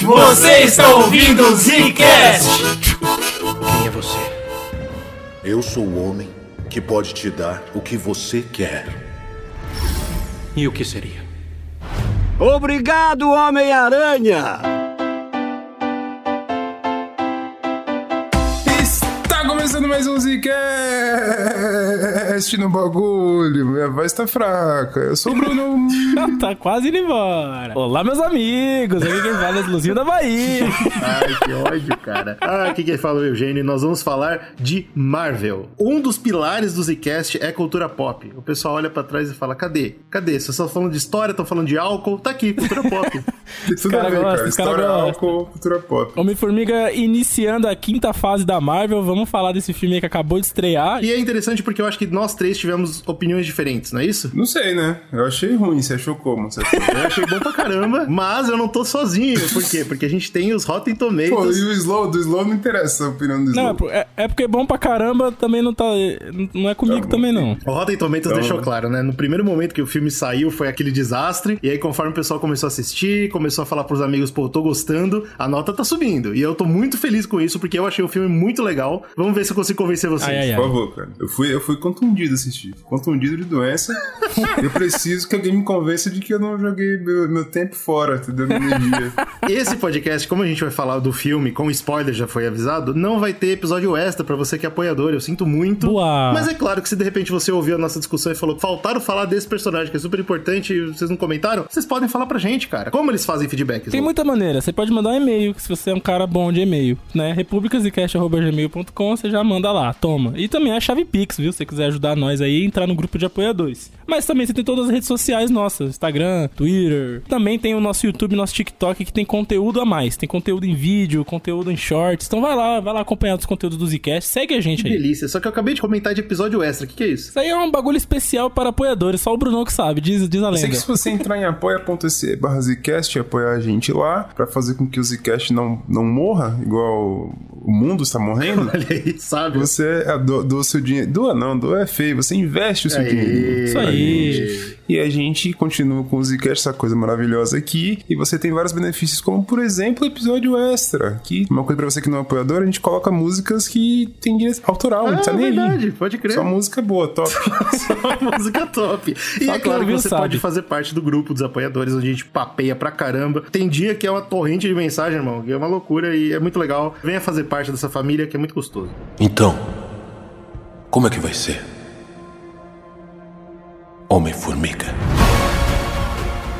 Você está ouvindo o Zcast! Quem é você? Eu sou o homem que pode te dar o que você quer. E o que seria? Obrigado, Homem-Aranha! Está começando mais um Zcast no bagulho. Minha voz tá fraca. Eu sou o Bruno. tá quase indo embora. Olá, meus amigos. Aqui quem fala é exclusivo da Bahia. Ai, que ódio, cara. Ah, aqui quem fala é o Eugênio e nós vamos falar de Marvel. Um dos pilares do Zcast é cultura pop. O pessoal olha pra trás e fala, cadê? Cadê? Vocês estão falando de história, estão falando de álcool? Tá aqui, cultura pop. Tudo cara ver, gosta, cara. História, gosta. álcool, cultura pop. Homem-Formiga iniciando a quinta fase da Marvel. Vamos falar desse filme aí que acabou de estrear. E é interessante porque eu acho que nós três tivemos opiniões diferentes, não é isso? Não sei, né? Eu achei ruim. Você achou como? Você achou? Eu achei bom pra caramba, mas eu não tô sozinho. Por quê? Porque a gente tem os Rotten Pô, Tomatoes. e o Slow? Do Slow não interessa a opinião do Não, é, Slow. por- é, é porque é bom pra caramba, também não tá. Não é comigo Tá também, não. O Rotten Tomatoes Então- deixou claro, né? No primeiro momento que o filme saiu foi aquele desastre, e aí conforme o pessoal começou a assistir, começou a falar pros amigos, pô, eu tô gostando, a nota tá subindo. E eu tô muito feliz com isso, porque eu achei o filme muito legal. Vamos ver se eu consigo convencer vocês. Ai, ai, ai. Por favor, cara. Eu fui, eu fui contundido assistir. Contundido de doença. eu preciso que alguém me convença de que eu não joguei meu, meu tempo fora, entendeu? Minha energia. Esse podcast, como a gente vai falar do filme, com spoiler já foi avisado, não vai ter episódio extra pra você que é apoiador. Eu sinto muito. Boa. Mas é claro que se de repente você ouviu a nossa discussão e falou, faltaram falar desse personagem que é super importante e vocês não comentaram, vocês podem falar pra gente, cara. Como eles fazem feedback? Tem muita maneira. Você pode mandar um e-mail, se você é um cara bom de e-mail, né? republicasecast.gmail.com, você já manda lá, toma. E também a chave Pix, viu? Se você quiser ajudar nós aí, entrar no grupo de apoiadores. Mas também você tem todas as redes sociais nossas, Instagram, Twitter. Também tem o nosso YouTube, nosso TikTok, que tem conteúdo a mais. Tem conteúdo em vídeo, conteúdo em shorts. Então vai lá, vai lá acompanhar os conteúdos do Zcast. Segue a gente Que aí. delícia. Só que eu acabei de comentar de episódio extra. O que, que é isso? Isso aí é um bagulho especial para apoiadores, só o Brunão que sabe, diz, diz a Eu sei lenda. que se você entrar em apoia.se barra Zcast e apoiar a gente lá, pra fazer com que o Zcast não, não morra, igual o mundo está morrendo, Olha aí, sabe? você é, do, doa seu dinheiro. Doa não, doa é feio, você investe o seu dinheiro. Isso aí. E a gente continua com o Zcast, essa coisa maravilhosa aqui. E você tem vários benefícios, como por exemplo o episódio extra. Que uma coisa pra você que não é apoiador, a gente coloca músicas que tem direito autoral, não Ah, tá nem aí. verdade, pode crer. Só música boa, top. Só música top. E Só é claro que você sabe. pode fazer parte do grupo dos apoiadores, onde a gente papeia pra caramba. Tem dia que é uma torrente de mensagem, irmão, que é uma loucura e é muito legal. Venha fazer parte dessa família que é muito gostoso. Então, como é que vai ser? Homem-Formiga.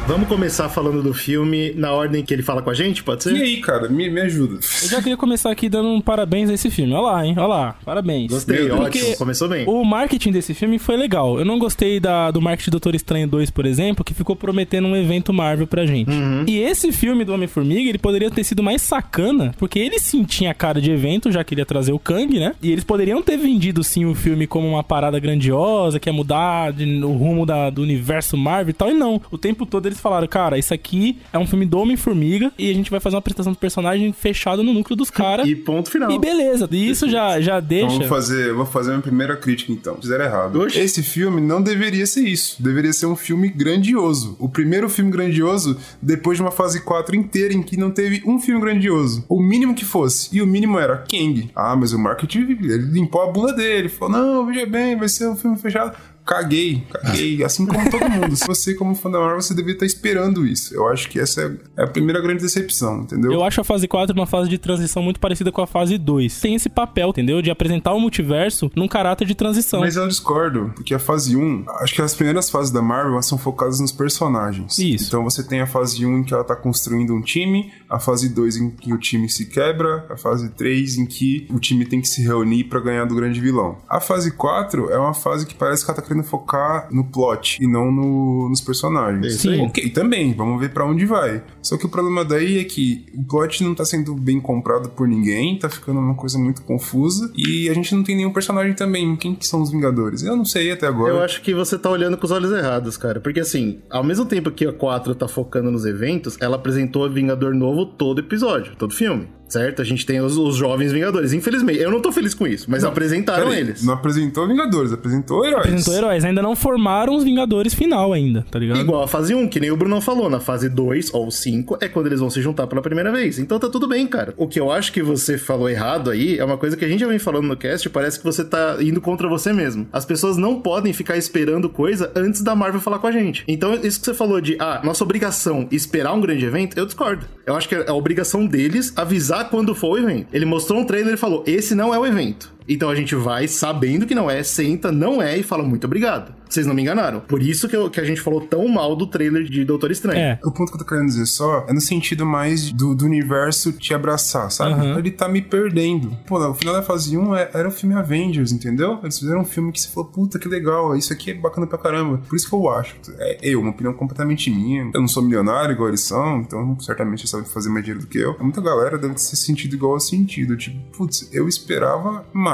Vamos começar falando do filme na ordem que ele fala com a gente, pode e ser? aí, cara, me, me ajuda. Eu já queria começar aqui dando um parabéns a esse filme. Olha lá, hein? Olha lá, parabéns. Gostei, Porque ótimo, começou bem. O marketing desse filme foi legal. Eu não gostei da, do marketing do Doutor Estranho 2, por exemplo, que ficou prometendo um evento Marvel pra gente. Uhum. E esse filme do Homem-Formiga, ele poderia ter sido mais sacana, porque ele sim tinha cara de evento, já queria trazer o Kang, né? E eles poderiam ter vendido sim o filme como uma parada grandiosa, que ia mudar de- o rumo da- do universo Marvel e tal. E não. O tempo todo eles falaram, cara, isso aqui é um filme do Homem-Formiga e a gente vai fazer uma apresentação do personagem fechado no núcleo dos caras. E ponto final. E beleza, e isso já, já Então deixa. vou fazer, vou fazer a minha primeira crítica então. Fizeram errado. Oxi. Esse filme não deveria ser isso. Deveria ser um filme grandioso. O primeiro filme grandioso depois de uma fase 4 inteira em que não teve um filme grandioso. O mínimo que fosse. E o mínimo era Kang. Ah, mas o marketing ele limpou a bunda dele. Falou: "Não, veja bem, vai ser um filme fechado". Caguei, caguei, assim como todo mundo. Se você, como fã da Marvel, você deveria estar esperando isso. Eu acho que essa é a primeira grande decepção, entendeu? Eu acho a fase 4 uma fase de transição muito parecida com a fase 2. Tem esse papel, entendeu? De apresentar o multiverso num caráter de transição. Mas eu discordo, porque a fase 1, acho que as primeiras fases da Marvel são focadas nos personagens. Isso. Então você tem a fase 1 em que ela tá construindo um time, a fase 2 em que o time se quebra, a fase 3 em que o time tem que se reunir pra ganhar do grande vilão. A fase 4 é uma fase que parece que ela tá focar no plot e não no- nos personagens. Isso aí. Ok, também, vamos ver pra onde vai. Só que o problema daí é que o plot não tá sendo bem comprado por ninguém, tá ficando uma coisa muito confusa e a gente não tem nenhum personagem também. Quem que são os Vingadores? Eu não sei até agora. Eu acho que você tá olhando com os olhos errados, cara. Porque assim, ao mesmo tempo que a 4 tá focando nos eventos, ela apresentou o Vingador novo todo episódio, todo filme. Certo? A gente tem os, os jovens Vingadores. Infelizmente, eu não tô feliz com isso, mas apresentaram Peraí, eles. Não apresentou Vingadores, apresentou heróis. Apresentou heróis, ainda não formaram os Vingadores final ainda, tá ligado? Igual a fase 1, que nem o Bruno falou, na fase 2 ou 5 é quando eles vão se juntar pela primeira vez. Então tá tudo bem, cara. O que eu acho que você falou errado aí é uma coisa que a gente já vem falando no cast, parece que você tá indo contra você mesmo. As pessoas não podem ficar esperando coisa antes da Marvel falar com a gente. Então, isso que você falou de, ah, nossa obrigação esperar um grande evento, eu discordo. Eu acho que é a obrigação deles avisar quando for o evento. Ele mostrou um trailer e falou: esse não é o evento. Então a gente vai sabendo que não é, senta, não é e fala muito obrigado. Vocês não me enganaram. Por isso que, eu- que a gente falou tão mal do trailer de Doutor Estranho. É. O ponto que eu tô querendo dizer só é no sentido mais do, do universo te abraçar, sabe? Aham. Ele tá me perdendo. Pô, o final da fase 1 é- era o filme Avengers, entendeu? Eles fizeram um filme que você falou, puta, que legal, isso aqui é bacana pra caramba. Por isso que eu acho. É eu, uma opinião completamente minha. Eu não sou milionário igual eles são, então certamente eles sabem fazer mais dinheiro do que eu. Muita galera deve ter se sentido igual ao sentido. Tipo, putz, eu esperava mais.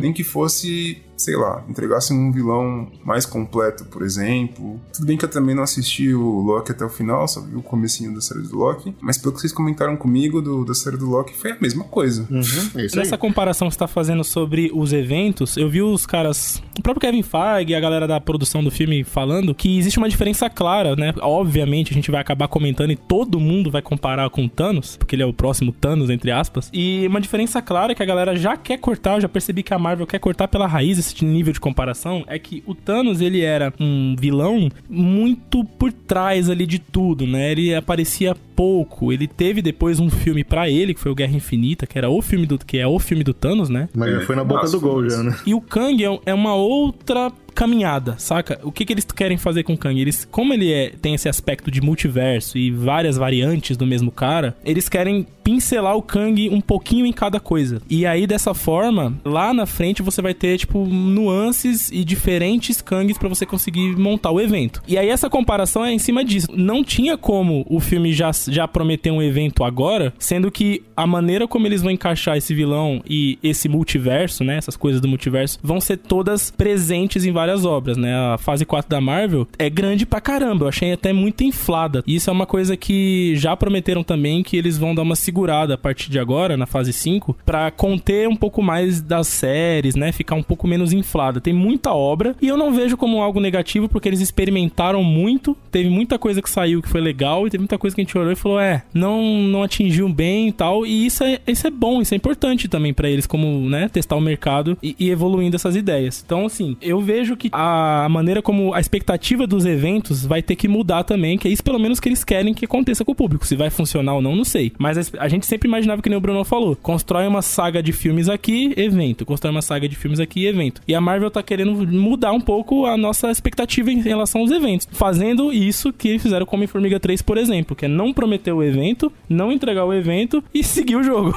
Nem que fosse sei lá, entregasse um vilão mais completo, por exemplo. Tudo bem que eu também não assisti o Loki até o final, só vi o comecinho da série do Loki, mas pelo que vocês comentaram comigo do, da série do Loki, foi a mesma coisa. Uhum, é isso aí. Nessa comparação que você tá fazendo sobre os eventos, eu vi os caras, o próprio Kevin Feige e a galera da produção do filme falando que existe uma diferença clara, né? Obviamente a gente vai acabar comentando e todo mundo vai comparar com o Thanos, porque ele é o próximo Thanos, entre aspas. E uma diferença clara que a galera já quer cortar, eu já percebi que a Marvel quer cortar pela raiz esse nível de comparação, é que o Thanos, ele era um vilão muito por trás ali de tudo, né? Ele aparecia pouco. Ele teve depois um filme pra ele, que foi o Guerra Infinita, que era o filme do que é o filme do Thanos, né? Mas já foi na boca massa, do gol já, né? E o Kang é, é uma outra caminhada, saca? O que, que eles querem fazer com o Kang? Eles, como ele é, tem esse aspecto de multiverso e várias variantes do mesmo cara, eles querem pincelar o Kang um pouquinho em cada coisa. E aí, dessa forma, lá na frente você vai ter, tipo, nuances e diferentes Kangs pra você conseguir montar o evento. E aí, essa comparação é em cima disso. Não tinha como o filme já, já prometer um evento agora, sendo que a maneira como eles vão encaixar esse vilão e esse multiverso, né? Essas coisas do multiverso, vão ser todas presentes em várias obras, né? A fase 4 da Marvel é grande pra caramba. Eu achei até muito inflada. E isso é uma coisa que já prometeram também que eles vão dar uma segurada a partir de agora, na fase 5, pra conter um pouco mais das séries, né? Ficar um pouco menos inflada. Tem muita obra e eu não vejo como algo negativo porque eles experimentaram muito. Teve muita coisa que saiu que foi legal e teve muita coisa que a gente olhou e falou: é, não, não atingiu bem e tal. E isso é, isso é bom, isso é importante também pra eles, como, né, testar o mercado e, e evoluindo essas ideias. Então, assim, eu vejo que a maneira como a expectativa dos eventos vai ter que mudar também, que é isso pelo menos que eles querem que aconteça com o público. Se vai funcionar ou não, não sei. Mas a, a gente sempre imaginava que nem o Bruno falou: constrói uma saga de filmes aqui, evento. Constrói uma saga de filmes aqui, evento. E a Marvel tá querendo mudar um pouco a nossa expectativa em relação aos eventos. Fazendo isso que fizeram com Homem-Formiga 3, por exemplo, que é não prometer o evento, não entregar o evento e seguir o jogo.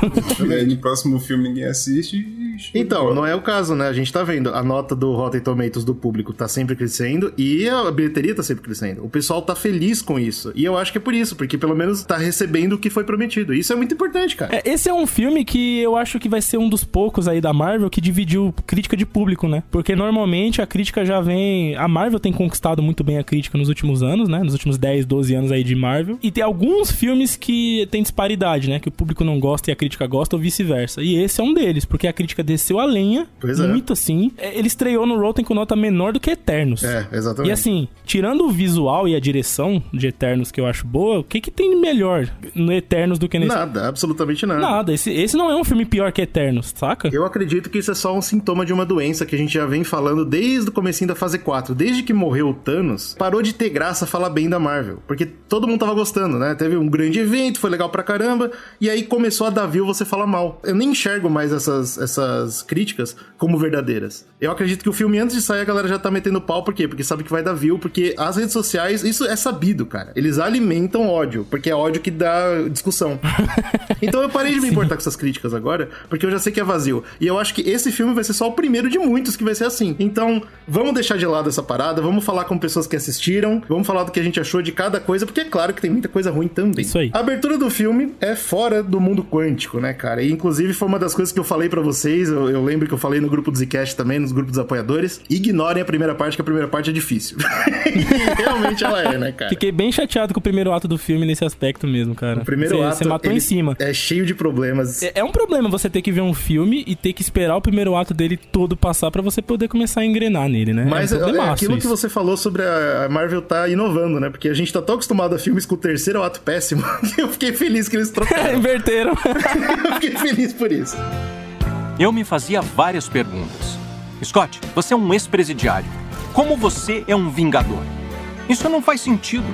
E aí no próximo filme ninguém assiste e... Então, não é o caso, né? A gente tá vendo, a nota do Rotten Tomatoes do público tá sempre crescendo e a bilheteria tá sempre crescendo. O pessoal tá feliz com isso. E eu acho que é por isso, porque pelo menos tá recebendo o que foi prometido. Isso é muito importante, cara. É, esse é um filme que eu acho que vai ser um dos poucos aí da Marvel que dividiu crítica de público, né? Porque normalmente a crítica já vem. A Marvel tem conquistado muito bem a crítica nos últimos anos, né? Nos últimos 10, 12 anos aí de Marvel. E tem alguns filmes que tem disparidade, né? Que o público não gosta e a crítica gosta, ou vice-versa. E esse é um deles, porque a crítica desceu a lenha, Pois é. muito assim. É, Ele estreou no Rotten com nota menor do que Eternos. É, exatamente. E assim, tirando o visual e a direção de Eternos que eu acho boa, o que que tem de melhor no Eternos do que nesse Nada, absolutamente nada. Nada, esse, esse não é um filme pior que Eternos, saca? Eu acredito que isso é só um sintoma de uma doença que a gente já vem falando desde o comecinho da fase 4. Desde que morreu o Thanos, parou de ter graça falar bem da Marvel. Porque todo mundo tava gostando, né? Teve um grande evento, foi legal pra caramba, e aí começou a dar view você falar mal. Eu nem enxergo mais essas, essas críticas como verdadeiras. Eu acredito que o filme, antes de sair, a galera já tá metendo pau, por quê? Porque sabe que vai dar view, porque as redes sociais, isso é sabido, cara. Eles alimentam ódio, porque é ódio que dá discussão. então eu parei de me importar com essas críticas agora, porque eu já sei que é vazio. E eu acho que esse filme vai ser só o primeiro de muitos que vai ser assim. Então, vamos deixar de lado essa parada, vamos falar com pessoas que assistiram, vamos falar do que a gente achou de cada coisa, porque é claro que tem muita coisa ruim também. Isso aí. A abertura do filme é fora do mundo quântico, né, cara? E inclusive foi uma das coisas que eu falei pra vocês eu, eu lembro que eu falei no grupo do Zcast também, nos grupos dos apoiadores, ignorem a primeira parte, que a primeira parte é difícil. realmente ela é, né, cara? Fiquei bem chateado com o primeiro ato do filme nesse aspecto mesmo, cara. O primeiro Você- ato. Você matou em cima. É cheio de problemas. É, é um problema você ter que ver um filme e ter que esperar o primeiro ato dele todo passar pra você poder começar a engrenar nele, né? Mas é, é, um problemaço aquilo que isso. você falou sobre a a Marvel tá inovando, né? Porque a gente tá tão acostumado a filmes com o terceiro ato péssimo que eu fiquei feliz que eles trocaram. Inverteram. eu fiquei feliz por isso. Eu me fazia várias perguntas. Scott, você é um ex-presidiário. Como você é um vingador? Isso não faz sentido.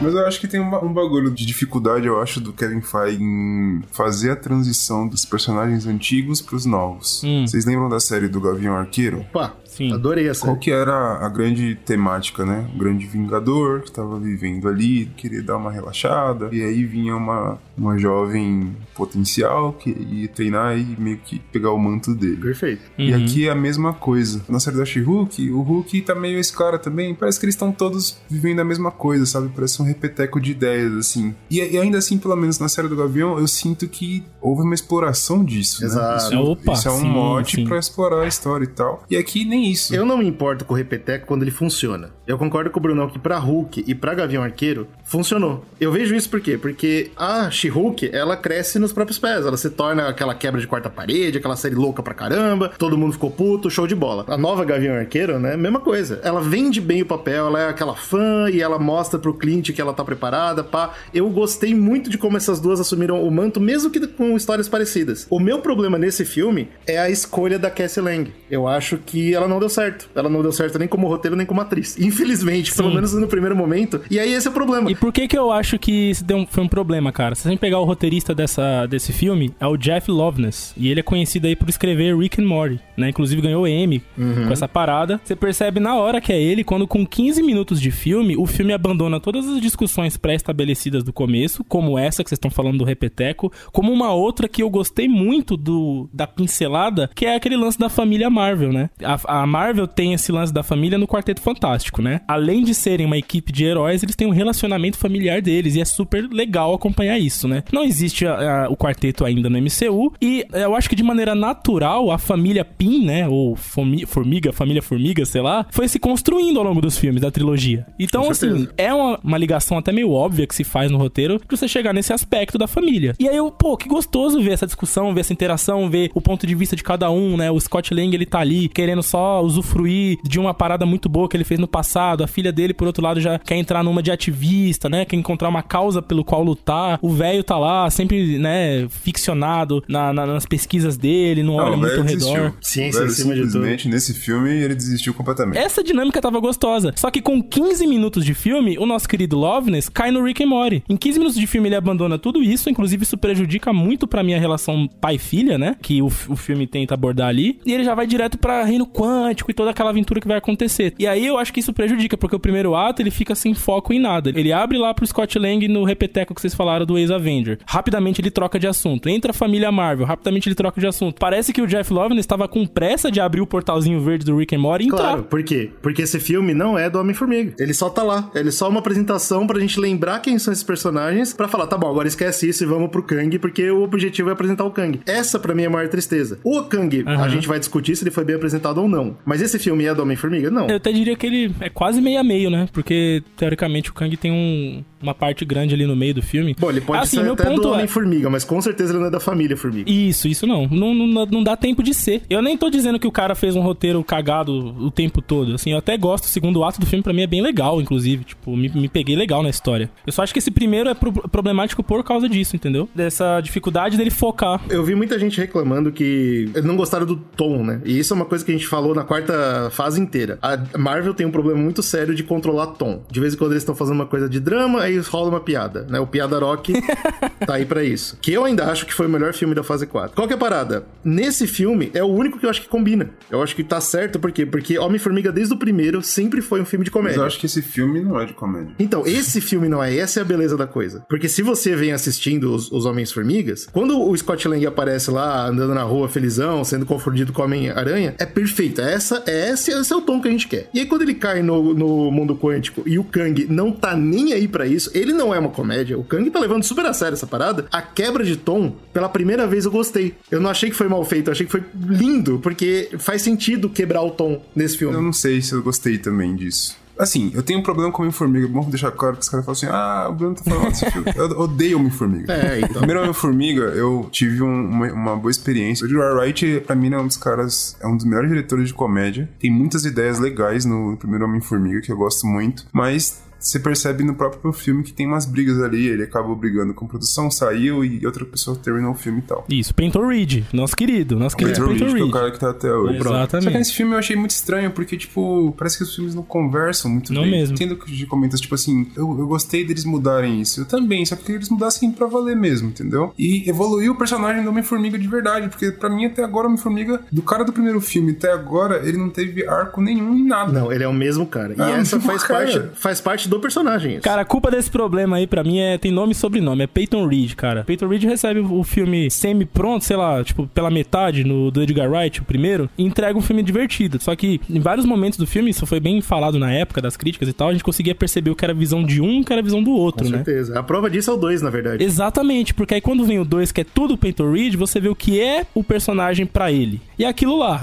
Mas eu acho que tem um bagulho de dificuldade, eu acho, do Kevin Feige em fazer a transição dos personagens antigos pros novos. Hum. Vocês lembram da série do Gavião Arqueiro? Opa, Sim. adorei essa. Qual que era a grande temática, né? O grande vingador que tava vivendo ali, queria dar uma relaxada, e aí vinha uma, uma jovem potencial que ia treinar e meio que pegar o manto dele. Perfeito. E Uhum. aqui é a mesma coisa. Na série da She-Hulk, o Hulk tá meio esse cara também. Parece que eles estão todos vivendo a mesma coisa, sabe? Parece um repeteco de ideias, assim. E, e ainda assim, pelo menos na série do Gavião, eu sinto que houve uma exploração disso, Exato. né? Isso, Opa, isso é um sim, mote pra explorar a história e tal. E aqui nem Eu não me importo com o Repeteco quando ele funciona. Eu concordo com o Brunão que pra Hulk e pra Gavião Arqueiro funcionou. Eu vejo isso por quê? Porque a She-Hulk, ela cresce nos próprios pés. Ela se torna aquela quebra de quarta parede, aquela série louca pra caramba. Todo mundo ficou puto, show de bola. A nova Gavião Arqueiro, né? Mesma coisa. Ela vende bem o papel, ela é aquela fã e ela mostra pro Clint que ela tá preparada, pá. Eu gostei muito de como essas duas assumiram o manto, mesmo que com histórias parecidas. O meu problema nesse filme é a escolha da Cassie Lang. Eu acho que ela não deu certo. Ela não deu certo nem como roteiro, nem como atriz. Pelo Sim. menos no primeiro momento. E aí esse é o problema. E por que que eu acho que isso deu um- foi um problema, cara? Se a gente pegar o roteirista dessa, desse filme, é o Jeff Loveness. E ele é conhecido aí por escrever Rick and Morty, né? Inclusive ganhou Emmy com essa parada. Você percebe na hora que é ele, quando com 15 minutos de filme, o filme abandona todas as discussões pré-estabelecidas do começo, como essa que vocês estão falando do Repeteco, como uma outra que eu gostei muito do da pincelada, que é aquele lance da família Marvel, né? A, a Marvel tem esse lance da família no Quarteto Fantástico, né? Além de serem uma equipe de heróis, eles têm um relacionamento familiar deles e é super legal acompanhar isso, né? Não existe a- a- o quarteto ainda no MCU e eu acho que de maneira natural a família Pym, né? Ou Fomi- Formiga, família Formiga, sei lá, foi se construindo ao longo dos filmes da trilogia. Então, assim, é uma, uma ligação até meio óbvia que se faz no roteiro pra você chegar nesse aspecto da família. E aí eu, pô, que gostoso ver essa discussão, ver essa interação, ver o ponto de vista de cada um, né? O Scott Lang, ele tá ali querendo só usufruir de uma parada muito boa que ele fez no passado. A filha dele, por outro lado, já quer entrar numa de ativista, né? Quer encontrar uma causa pelo qual lutar. O velho tá lá, sempre, né, ficcionado na- na- nas pesquisas dele, não, olha o muito ao redor. Ciência em cima de tudo. simplesmente, nesse filme, ele desistiu completamente. Essa dinâmica tava gostosa. Só que com 15 minutos de filme, o nosso querido Loveness cai no Rick and Morty. Em 15 minutos de filme ele abandona tudo isso, inclusive isso prejudica muito pra minha relação pai-filha, né? Que o, o filme tenta abordar ali. E ele já vai direto pra reino quântico e toda aquela aventura que vai acontecer. E aí eu acho que isso prejudica, porque o primeiro ato ele fica sem foco em nada. Ele abre lá pro Scott Lang no repeteco que vocês falaram do ex-Avenger. Rapidamente ele troca de assunto. Entra a família Marvel, rapidamente ele troca de assunto. Parece que o Jeff Loveness estava com pressa de abrir o portalzinho verde do Rick and Morty e entrar. Claro, por quê? Porque esse filme não é do Homem-Formiga. Ele só tá lá. Ele é só uma apresentação pra gente lembrar quem são esses personagens, pra falar, tá bom, agora esquece isso e vamos pro Kang, porque o objetivo é apresentar o Kang. Essa pra mim é a maior tristeza. O Kang, a Aham. gente vai discutir se ele foi bem apresentado ou não. Mas esse filme é do Homem-Formiga? Não. Eu até diria que ele é quase meio a meio, né? Porque, teoricamente, o Kang tem um- uma parte grande ali no meio do filme. Bom, ele pode Assim, ser meu até do ponto é- Homem-Formiga, mas com certeza ele não é da família Formiga. Isso, isso não. Não, não. não dá tempo de ser. Eu nem tô dizendo que o cara fez um roteiro cagado o tempo todo. Assim, eu até gosto. O segundo ato do filme, pra mim, é bem legal, inclusive. Tipo, me, me peguei legal na história. Eu só acho que esse primeiro é pro- problemático por causa disso, entendeu? Dessa dificuldade dele focar. Eu vi muita gente reclamando que não gostaram do tom, né? E isso é uma coisa que a gente falou na quarta fase inteira. A Marvel tem um problema muito sério de controlar tom. De vez em quando eles estão fazendo uma coisa de drama, aí rola uma piada, né? O Piada Rock tá aí pra isso. Que eu ainda acho que foi o melhor filme da fase 4. Qual que é a parada? Nesse filme, é o único que eu acho que combina. Eu acho que tá certo, por quê? Porque Homem-Formiga, desde o primeiro, sempre foi um filme de Mas comédia. eu acho que esse filme não é de comédia. Então, esse filme não é, essa é a beleza da coisa. Porque se você vem assistindo os, os Homens-Formigas, quando o Scott Lang aparece lá, andando na rua felizão, sendo confundido com o Homem-Aranha, é perfeito. Essa, é esse, esse é o tom que a gente quer. E aí, quando ele cai no, no mundo quântico e o Kang não tá nem aí isso, isso, ele não é uma comédia. O Kang tá levando super a sério essa parada. A quebra de tom, pela primeira vez eu gostei. Eu não achei que foi mal feito, eu achei que foi lindo, porque faz sentido quebrar o tom nesse filme. Eu não sei se eu gostei também disso. Assim, eu tenho um problema com Homem-Formiga. Bom deixar claro que os caras falam assim: ah, o Bruno tá falando desse filme. Eu odeio Homem-Formiga. É, então. Primeiro Homem-Formiga, eu tive um- uma, uma boa experiência. O Edgar Wright, pra mim, é um dos caras, é um dos melhores diretores de comédia. Tem muitas ideias legais no primeiro Homem-Formiga, que eu gosto muito. Mas você percebe no próprio filme que tem umas brigas ali. Ele acabou brigando com a produção, saiu e outra pessoa terminou o filme e tal. Isso, Peyton Reed, nosso querido, nosso querido Peter Peyton Reed, que é o cara que tá até hoje. Exatamente. Só que nesse filme eu achei muito estranho, porque, tipo, parece que os filmes não conversam muito Não bem. mesmo. Entendo que de comentas, tipo assim, eu, eu gostei deles mudarem isso. Eu também, só que eles mudassem pra valer mesmo, entendeu? E evoluiu o personagem do Homem-Formiga de verdade, porque pra mim até agora o Homem-Formiga, do cara do primeiro filme até agora, ele não teve arco nenhum em nada. Não, ele é o mesmo cara. E Ah, essa faz cara. parte, faz parte do personagem. Isso. Cara, a culpa desse problema aí pra mim é tem nome e sobrenome, é Peyton Reed, cara. Peyton Reed recebe o filme semi-pronto, sei lá, tipo, pela metade no do Edgar Wright, o primeiro, e entrega um filme divertido. Só que em vários momentos do filme, isso foi bem falado na época das críticas e tal, a gente conseguia perceber o que era a visão de um e o que era a visão do Com outro, né? certeza. A prova disso é o 2, na verdade. Exatamente, porque aí quando vem o 2, que é tudo Peyton Reed, você vê o que é o personagem pra ele. E é aquilo lá.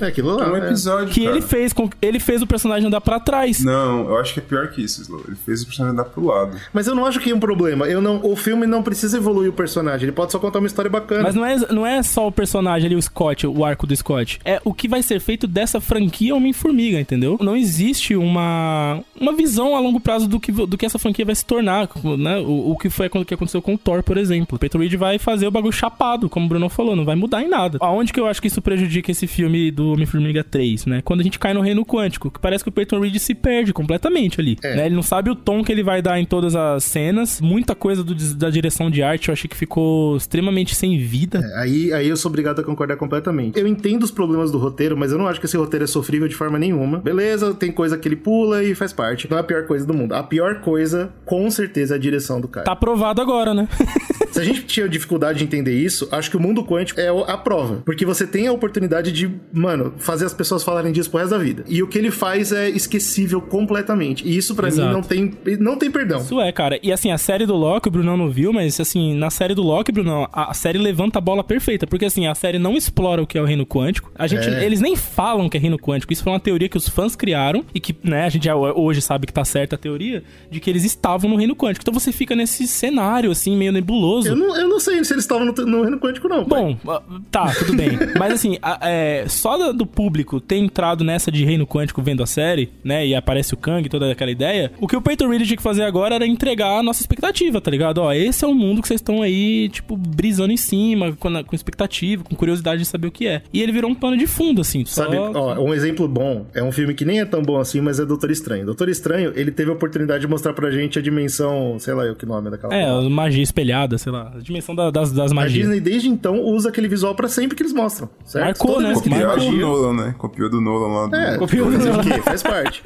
É aquilo lá. É um é. episódio, que cara. ele fez com ele fez o personagem andar pra trás. Não, eu acho que é pior que isso, Slow. Ele fez o personagem andar pro lado. Mas eu não acho que é um problema. Eu não, o filme não precisa evoluir o personagem. Ele pode só contar uma história bacana. Mas não é, não é só o personagem ali, o Scott, o arco do Scott. É o que vai ser feito dessa franquia Homem-Formiga, entendeu? Não existe uma, uma visão a longo prazo do que, do que essa franquia vai se tornar, né? O, o que foi o que aconteceu com o Thor, por exemplo. O Peter Reed vai fazer o bagulho chapado, como o Bruno falou, não vai mudar em nada. Aonde que eu acho que isso prejudica esse filme do Homem-Formiga 3, né? Quando a gente cai no reino quântico, que parece que o Peyton Reed se perde completamente ali. É. né? Ele não sabe o tom que ele vai dar em todas as cenas. Muita coisa do- da direção de arte eu achei que ficou extremamente sem vida. Aí, aí eu sou obrigado a concordar completamente. Eu entendo os problemas do roteiro, mas eu não acho que esse roteiro é sofrível de forma nenhuma. Beleza, tem coisa que ele pula e faz parte. Não é a pior coisa do mundo. A pior coisa, com certeza, é a direção do cara. Tá aprovado agora, né? Se a gente tinha dificuldade de entender isso, acho que o mundo quântico é a prova. Porque você tem a oportunidade de, mano, fazer as pessoas falarem disso pro resto da vida. E o que ele faz é esquecível completamente. E isso pra mim Exato. não tem, não tem perdão. Isso é, cara. E assim, a série do Loki, o Brunão não viu, mas assim, na série do Loki, Brunão, a, série levanta a bola perfeita. Porque assim, a série não explora o que é o reino quântico. A gente, É. Eles nem falam que é reino quântico. Isso foi uma teoria que os fãs criaram e que, né, a gente já hoje sabe que tá certa a teoria de que eles estavam no reino quântico. Então você fica nesse cenário, assim, meio nebuloso. Eu não, eu não sei se eles estavam no, no reino quântico, não. pai. Bom, ah, tá, tudo bem. Mas assim, a- é, só do público ter entrado nessa de Reino Quântico vendo a série, né? E aparece o Kang, toda aquela ideia. O que o Peyton Reed tinha que fazer agora era entregar a nossa expectativa, tá ligado? Ó, esse é o mundo que vocês estão aí, tipo, brisando em cima, com, com expectativa, com curiosidade de saber o que é. E ele virou um pano de fundo, assim. Só... Sabe, ó, um exemplo bom é um filme que nem é tão bom assim, mas é Doutor Estranho. Doutor Estranho, ele teve a oportunidade de mostrar pra gente a dimensão, sei lá o que nome é daquela. É, palavra. magia espelhada, sei lá. A dimensão da- das, das A magias. Disney desde então usa aquele visual pra sempre que eles mostram, certo? Marcou, Toda né? Copiado do Nolan, né? Copiou do Nolan lá do. É, Copiou do Nolan. quê? Faz parte.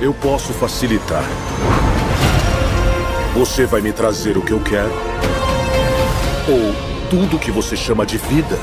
Eu posso facilitar. Você vai me trazer o que eu quero? Ou tudo que você chama de vida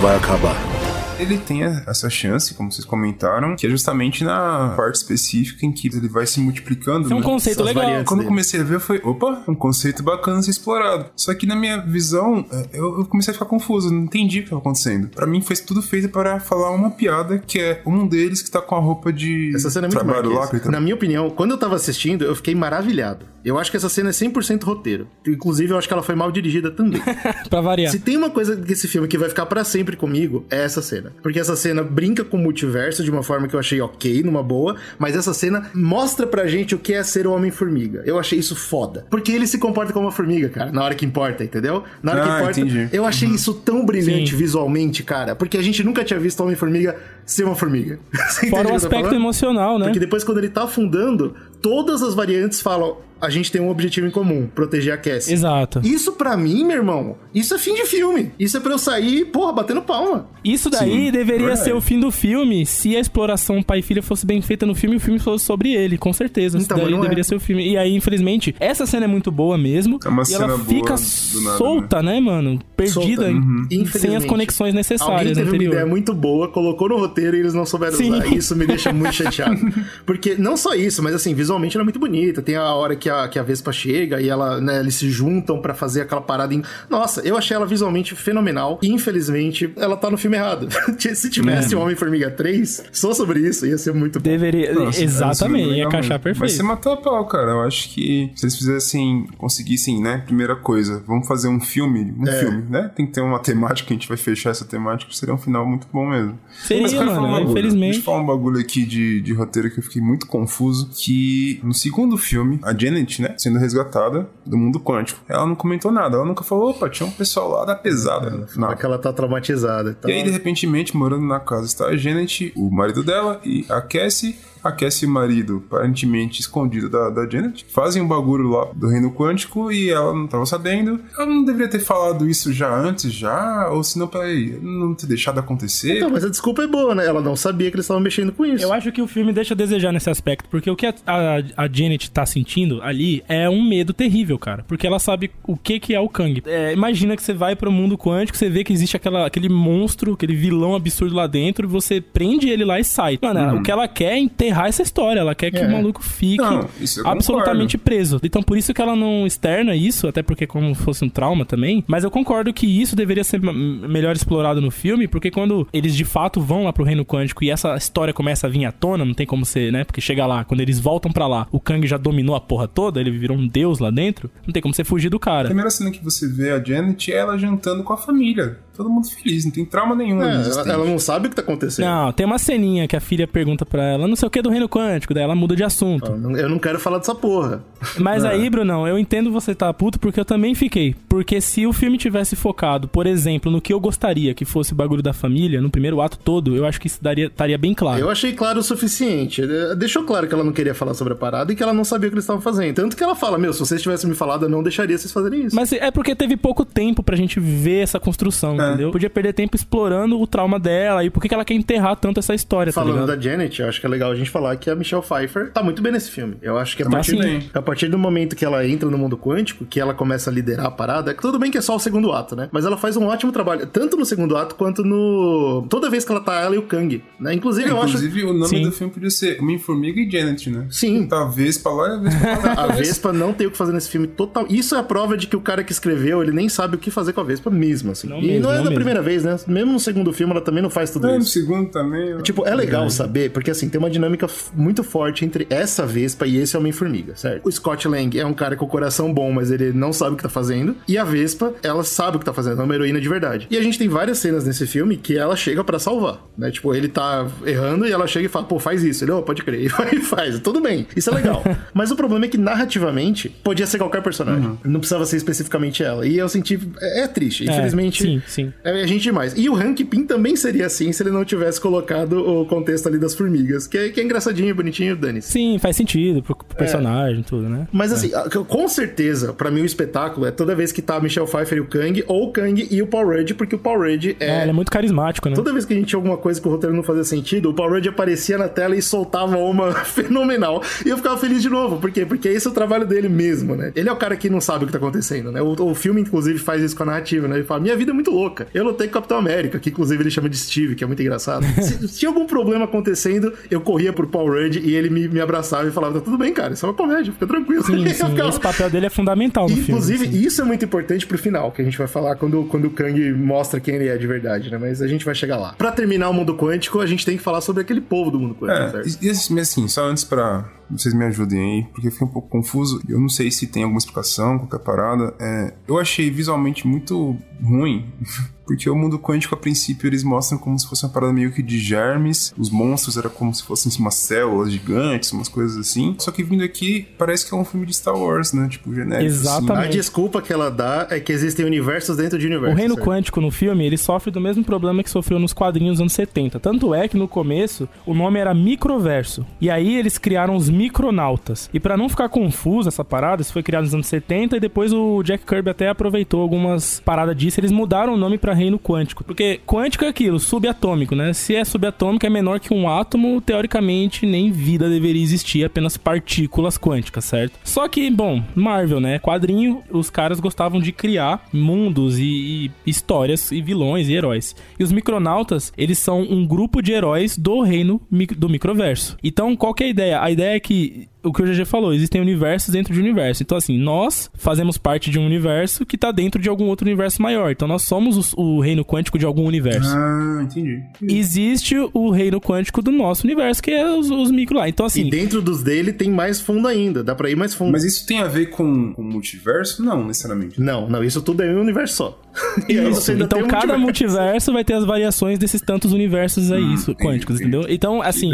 vai acabar? Ele tem essa chance, como vocês comentaram, que é justamente na parte específica em que ele vai se multiplicando. É um né? conceito Essas legal. Quando eu comecei a ver, foi, opa, um conceito bacana a ser explorado. Só que na minha visão, é, eu, eu comecei a ficar confuso, não entendi o que estava acontecendo. Pra mim, foi tudo feito para falar uma piada, que é um deles que tá com a roupa de Essa cena é muito trabalho lá. tá- Na minha opinião, quando eu tava assistindo, eu fiquei maravilhado. Eu acho que essa cena é 100% roteiro. Inclusive, eu acho que ela foi mal dirigida também. Pra variar. Se tem uma coisa desse filme que vai ficar pra sempre comigo, é essa cena. Porque essa cena brinca com o multiverso de uma forma que eu achei ok, numa boa, mas essa cena mostra pra gente o que é ser o Homem-Formiga. Eu achei isso foda. Porque ele se comporta como uma formiga, cara, na hora que importa, entendeu? Na hora que Ah, importa. entendi. Eu achei isso tão brilhante Sim. visualmente, cara, porque a gente nunca tinha visto o Homem-Formiga ser uma formiga. Você Fora o que aspecto emocional, né? Porque depois, quando ele tá afundando, todas as variantes falam: a gente tem um objetivo em comum, proteger a Cassie. Exato. Isso pra mim, meu irmão, isso é fim de filme. Isso é pra eu sair, porra, batendo palma. Isso daí Sim, deveria verdade. ser o fim do filme se a exploração pai e filha fosse bem feita no filme e o filme fosse sobre ele, com certeza. Isso Então, mas daí não deveria é. ser o filme. E aí, infelizmente, essa cena é muito boa mesmo. É uma e ela cena boa fica nada, solta, né, mano? Perdida, Uhum. sem as conexões Alguém necessárias teve uma anterior. ideia muito boa, colocou no roteiro e eles não souberam Sim. usar. Isso me deixa muito chateado. Porque não só isso, mas assim, visualmente ela é muito bonita. Tem a hora que a, que a Vespa chega e ela, né, eles se juntam para fazer aquela parada em... Nossa, eu achei ela visualmente fenomenal e infelizmente ela tá no filme errado. se tivesse o Homem-Formiga 3, só sobre isso ia ser muito bom. Deveria. Nossa, exatamente, é ia encaixar Mas perfeito. você matou a pau, cara. Eu acho que se eles fizessem, conseguissem, né? Primeira coisa, vamos fazer um filme, um É. filme, né? Tem que ter uma temática, a gente vai fechar essa temática, seria um final muito bom mesmo. Seria, Mas quero mano, um bagulho. infelizmente. Deixa eu falar um bagulho aqui de, de roteiro que eu fiquei muito confuso, que no segundo filme, a Janet, né, sendo resgatada do mundo quântico, ela não comentou nada, ela nunca falou, opa, tinha um pessoal lá da pesada. É que ela tá traumatizada. Então, E aí, de repentemente, morando na casa está a Janet, o marido dela e a Cassie. A Cassie e o marido, aparentemente escondido da, da Janet, fazem um bagulho lá do reino quântico e ela não tava sabendo. Ela não deveria ter falado isso já antes, já? Ou se não, peraí, não ter deixado acontecer? Então, mas a desculpa é boa, né? Ela não sabia que eles estavam mexendo com isso. Eu acho que o filme deixa a desejar nesse aspecto, porque o que a, a, a Janet tá sentindo ali é um medo terrível, cara. Porque ela sabe o que que é o Kang. É, imagina que você vai pro mundo quântico, você vê que existe aquela, aquele monstro, aquele vilão absurdo lá dentro, e você prende ele lá e sai. Mano, o que ela quer é enterrar essa história, ela quer que É. o maluco fique Não, absolutamente preso. Então por isso que ela não externa isso, até porque é como se fosse um trauma também. Mas eu concordo que isso deveria ser melhor explorado no filme, porque quando eles de fato vão lá pro reino quântico e essa história começa a vir à tona, não tem como ser, né? Porque chega lá, quando eles voltam pra lá, o Kang já dominou a porra toda, ele virou um deus lá dentro, não tem como você fugir do A cara. primeira cena que você vê a Janet é ela jantando com a família. Todo mundo feliz, não tem trauma nenhum É, ela, ela não sabe o que tá acontecendo. Não, tem uma ceninha que a filha pergunta pra ela, não sei o que do reino quântico, daí ela muda de assunto. Eu não- quero falar dessa porra. Mas aí, Brunão, eu entendo você tá puto porque eu também fiquei. Porque se o filme tivesse focado, por exemplo, no que eu gostaria que fosse o bagulho da família, no primeiro ato todo, eu acho que isso daria, estaria bem claro. Eu achei claro o suficiente. Eh, Deixou claro que ela não queria falar sobre a parada e que ela não sabia o que eles estavam fazendo. Tanto que ela fala: Meu, se vocês tivessem me falado, eu não deixaria vocês fazerem isso. Mas é porque teve pouco tempo pra gente ver essa construção, É. entendeu? Podia perder tempo explorando o trauma dela e por que que ela quer enterrar tanto essa história, tá Falando ligado? da Janet, eu acho que é legal a gente falar que a Michelle Pfeiffer tá muito bem nesse filme. Eu acho que a Tá partir, sim. bem. a partir do momento que ela entra no mundo quântico, que ela começa a liderar a parada, tudo bem que é só o segundo ato, né? Mas ela faz um ótimo trabalho, tanto no segundo ato quanto no. Toda vez que ela tá ela e o Kang. Né? Inclusive, eu acho. Inclusive, o nome Sim. do filme podia ser Homem-Formiga e Janet, né? Sim. Tá a Vespa lá e a Vespa lá. A Vespa não tem o que fazer nesse filme total. Isso é a prova de que o cara que escreveu, ele nem sabe o que fazer com a Vespa mesmo, assim. Não e mesmo, não é não da mesmo. primeira vez, né? Mesmo no segundo filme, ela também não faz tudo É, no isso. segundo também. ó. Tipo, é legal saber, porque assim, tem uma dinâmica muito forte entre essa Vespa e esse Homem-Formiga, certo? O Scott Lang é um cara com o coração bom, mas ele não sabe o que tá fazendo. E a Vespa, ela sabe o que tá fazendo, é uma heroína de verdade. E a gente tem várias cenas nesse filme que ela chega pra salvar, né? Tipo, ele tá errando e ela chega e fala, pô, faz isso. Ele, ô, pode crer. E vai e faz. Tudo bem. Isso é legal. mas o problema é que, narrativamente, podia ser qualquer personagem. Não precisava ser especificamente ela. E eu senti... É, é triste. É, Infelizmente... sim, sim. É gente demais. E o Hank Pym também seria assim se ele não tivesse colocado o contexto ali das formigas, que é, que é engraçadinho, bonitinho, dane-se. Sim, faz sentido pro, pro personagem e tudo, né? Mas assim, a- com certeza, pra mim o espetáculo é toda vez que tá Michelle Pfeiffer e o Kang, ou o Kang e o Paul Rudd, porque o Paul Rudd É, é... ele é muito carismático, né? Toda vez que a gente tinha alguma coisa que o roteiro não fazia sentido, o Paul Rudd aparecia na tela e soltava uma fenomenal. E eu ficava feliz de novo. Por quê? Porque esse é o trabalho dele mesmo, né? Ele é o cara que não sabe o que tá acontecendo, né? O, o filme, inclusive, faz isso com a narrativa, né? Ele fala, minha vida é muito louca. Eu lutei com o Capitão América, que inclusive ele chama de Steve, que é muito engraçado. se, se tinha algum problema acontecendo, eu corria pro Paul Rudd e ele me, me abraçava e falava, tá tudo bem, cara, isso é uma comédia, fica tranquilo. Sim, Eu sim. ficava- Esse papel dele é fundamental no Inclusive, filme. isso é muito importante pro final, que a gente vai falar quando, quando o Kang mostra quem ele é de verdade, né? Mas a gente vai chegar lá. Pra terminar o mundo quântico, a gente tem que falar sobre aquele povo do mundo quântico, É, certo? e, e assim, só antes pra vocês me ajudem aí, porque eu fiquei um pouco confuso. Eu não sei se tem alguma explicação, qualquer parada. É, eu achei visualmente muito ruim. Porque o mundo quântico, a princípio, eles mostram como se fosse uma parada meio que de germes. Os monstros era como se fossem umas células gigantes, umas coisas assim. Só que vindo aqui, parece que é um filme de Star Wars, né? Tipo, genérico. Exatamente. A desculpa que ela dá é que existem universos dentro de O universos. reino certo? quântico no filme, ele sofre do mesmo problema que sofreu nos quadrinhos dos anos 70. Tanto é que no começo o nome era Microverso. E aí eles criaram os Micronautas. E pra não ficar confuso essa parada, isso foi criado nos anos 70 e depois o Jack Kirby até aproveitou algumas paradas disso, eles mudaram o nome pra reino quântico. Porque quântico é aquilo, subatômico, né? Se é subatômico é menor que um átomo, teoricamente nem vida deveria existir, apenas partículas quânticas, certo? Só que, bom, Marvel, né? Quadrinho, os caras gostavam de criar mundos e, e histórias e vilões e heróis. E os Micronautas, eles são um grupo de heróis do reino do microverso. Então, qual que é a ideia? A ideia é que o que o GG falou, existem universos dentro de universo. Então, assim, nós fazemos parte de um universo que tá dentro de algum outro universo maior. Então, nós somos o, o reino quântico de algum universo. Ah, entendi. Existe o reino quântico do nosso universo, que é os, os micro lá. Então, assim. E dentro dos dele tem mais fundo ainda, dá pra ir mais fundo. Mas isso tem a ver com o multiverso? Não, necessariamente. Não, não, isso tudo é um universo só. Isso. Então, um cada multiverso vai ter as variações desses tantos universos aí, isso, entendi, quânticos, entendeu? Então, assim,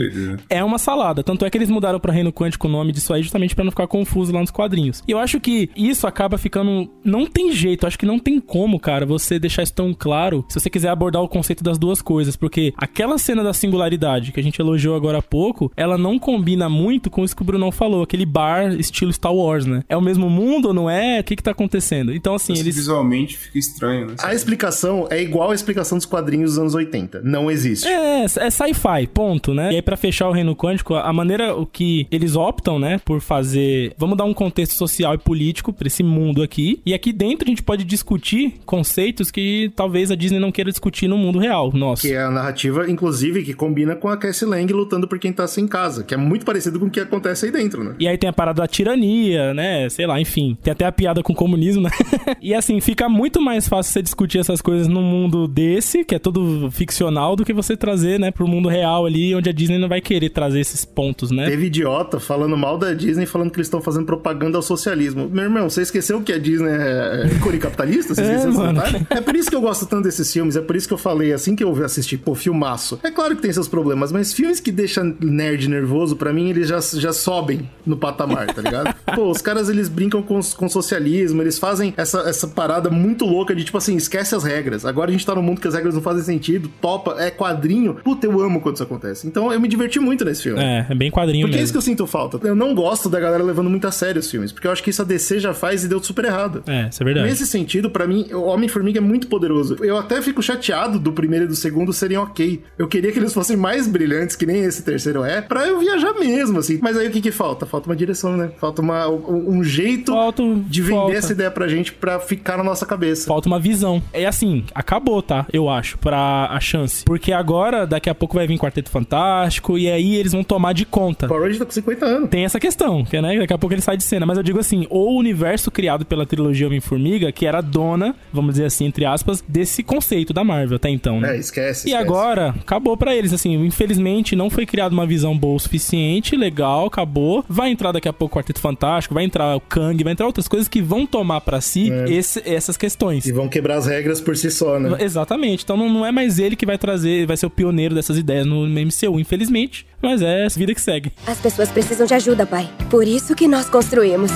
é uma salada. Tanto é que eles mudaram pra Reino Quântico o nome disso aí justamente pra não ficar confuso lá nos quadrinhos. E eu acho que isso acaba ficando. Não tem jeito, acho que não tem como, cara, você deixar isso tão claro se você quiser abordar o conceito das duas coisas. Porque aquela cena da singularidade que a gente elogiou agora há pouco, ela não combina muito com isso que o Brunão falou, aquele bar estilo Star Wars, né? É o mesmo mundo ou não é? O que que tá acontecendo? Então, assim, Assim, eles. Visualmente fica estranho, né? A explicação é igual à explicação dos quadrinhos dos anos 80. Não existe. É, é sci-fi, ponto, né? E aí, pra fechar o reino quântico, a maneira o que eles optam, né, por fazer. Vamos dar um contexto social e político pra esse mundo aqui. E aqui dentro a gente pode discutir conceitos que talvez a Disney não queira discutir no mundo real, nosso. Que é a narrativa, inclusive, que combina com a Cassie Lang lutando por quem tá sem casa, que é muito parecido com o que acontece aí dentro, né? E aí tem a parada da tirania, né? Sei lá, enfim. Tem até a piada com o comunismo, né? e assim, fica muito mais fácil você discutir essas coisas num mundo desse, que é todo ficcional, do que você trazer, né, pro mundo real ali, onde a Disney não vai querer trazer esses pontos, né? Teve idiota falando mal da Disney, falando que eles estão fazendo propaganda ao socialismo. Meu irmão, você esqueceu que a Disney é é ícone capitalista? Você É, esqueceu mano. É por isso que eu gosto tanto desses filmes, é por isso que eu falei assim que eu assisti, pô, filmaço. É claro que tem seus problemas, mas filmes que deixam nerd nervoso, pra mim, eles já, já sobem no patamar, tá ligado? pô, os caras, eles brincam com, com socialismo, eles fazem essa, essa parada muito louca de, tipo assim, esquece as regras. Agora a gente tá num mundo que as regras não fazem sentido, topa, é quadrinho. Puta, eu amo quando isso acontece. Então eu me diverti muito nesse filme. É, é bem quadrinho Porque é isso mesmo. que eu sinto falta. Eu não gosto da galera levando muito a sério os filmes, porque eu acho que isso a DC já faz e deu super errado. É, isso é verdade. Nesse sentido, pra mim, o Homem-Formiga é muito poderoso. Eu até fico chateado do primeiro e do segundo serem ok. Eu queria que eles fossem mais brilhantes, que nem esse terceiro é, pra eu viajar mesmo, assim. Mas aí o que que falta? Falta uma direção, né? Falta uma, um, um jeito Falta, de vender falta. essa ideia pra gente pra ficar na nossa cabeça. Falta uma visão. É assim, acabou, tá? Eu acho, pra a chance. Porque agora, daqui a pouco vai vir Quarteto Fantástico, e aí eles vão tomar de conta. Power Rangers tá com 50 anos. Tem essa questão, que né, daqui a pouco ele sai de cena. Mas eu digo assim, o universo criado pela trilogia Homem-Formiga, que era dona, vamos dizer assim, entre aspas, desse conceito da Marvel até então, né? É, esquece. E esquece. agora, acabou pra eles, assim, infelizmente não foi criada uma visão boa o suficiente, legal, acabou. Vai entrar daqui a pouco o Quarteto Fantástico, vai entrar o Kang, vai entrar outras coisas que vão tomar pra si esse- essas questões. E vão quebrar as regras por si só, né? Exatamente. Então não, não é mais ele que vai trazer, vai ser o pioneiro dessas ideias no MCU, infelizmente. Mas é essa vida que segue. As pessoas precisam de ajuda, pai. Por isso que nós construímos.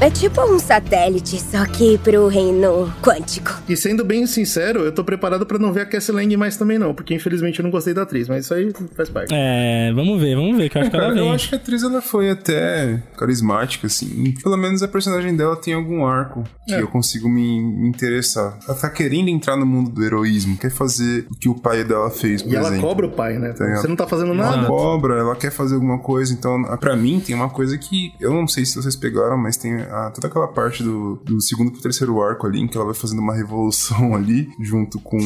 É tipo um satélite, só que pro reino quântico. E sendo bem sincero, eu tô preparado pra não ver a Cassie Lang mais também não, porque infelizmente eu não gostei da atriz, mas isso aí faz parte. É, vamos ver, vamos ver, que eu acho que ela Cara, eu vem. acho que a atriz ela foi até carismática, assim. Pelo menos a personagem dela tem algum arco que É. eu consigo me me interessar. Ela tá querendo entrar no mundo do heroísmo, quer fazer o que o pai dela fez, por E ela exemplo. cobra o pai, né? Tá Você não tá fazendo Ela nada. cobra, ela quer fazer alguma coisa. Então, pra mim, tem uma coisa que eu não sei se vocês pegaram, mas tem a- toda aquela parte do, do segundo pro terceiro arco ali, em que ela vai fazendo uma revolução ali, junto com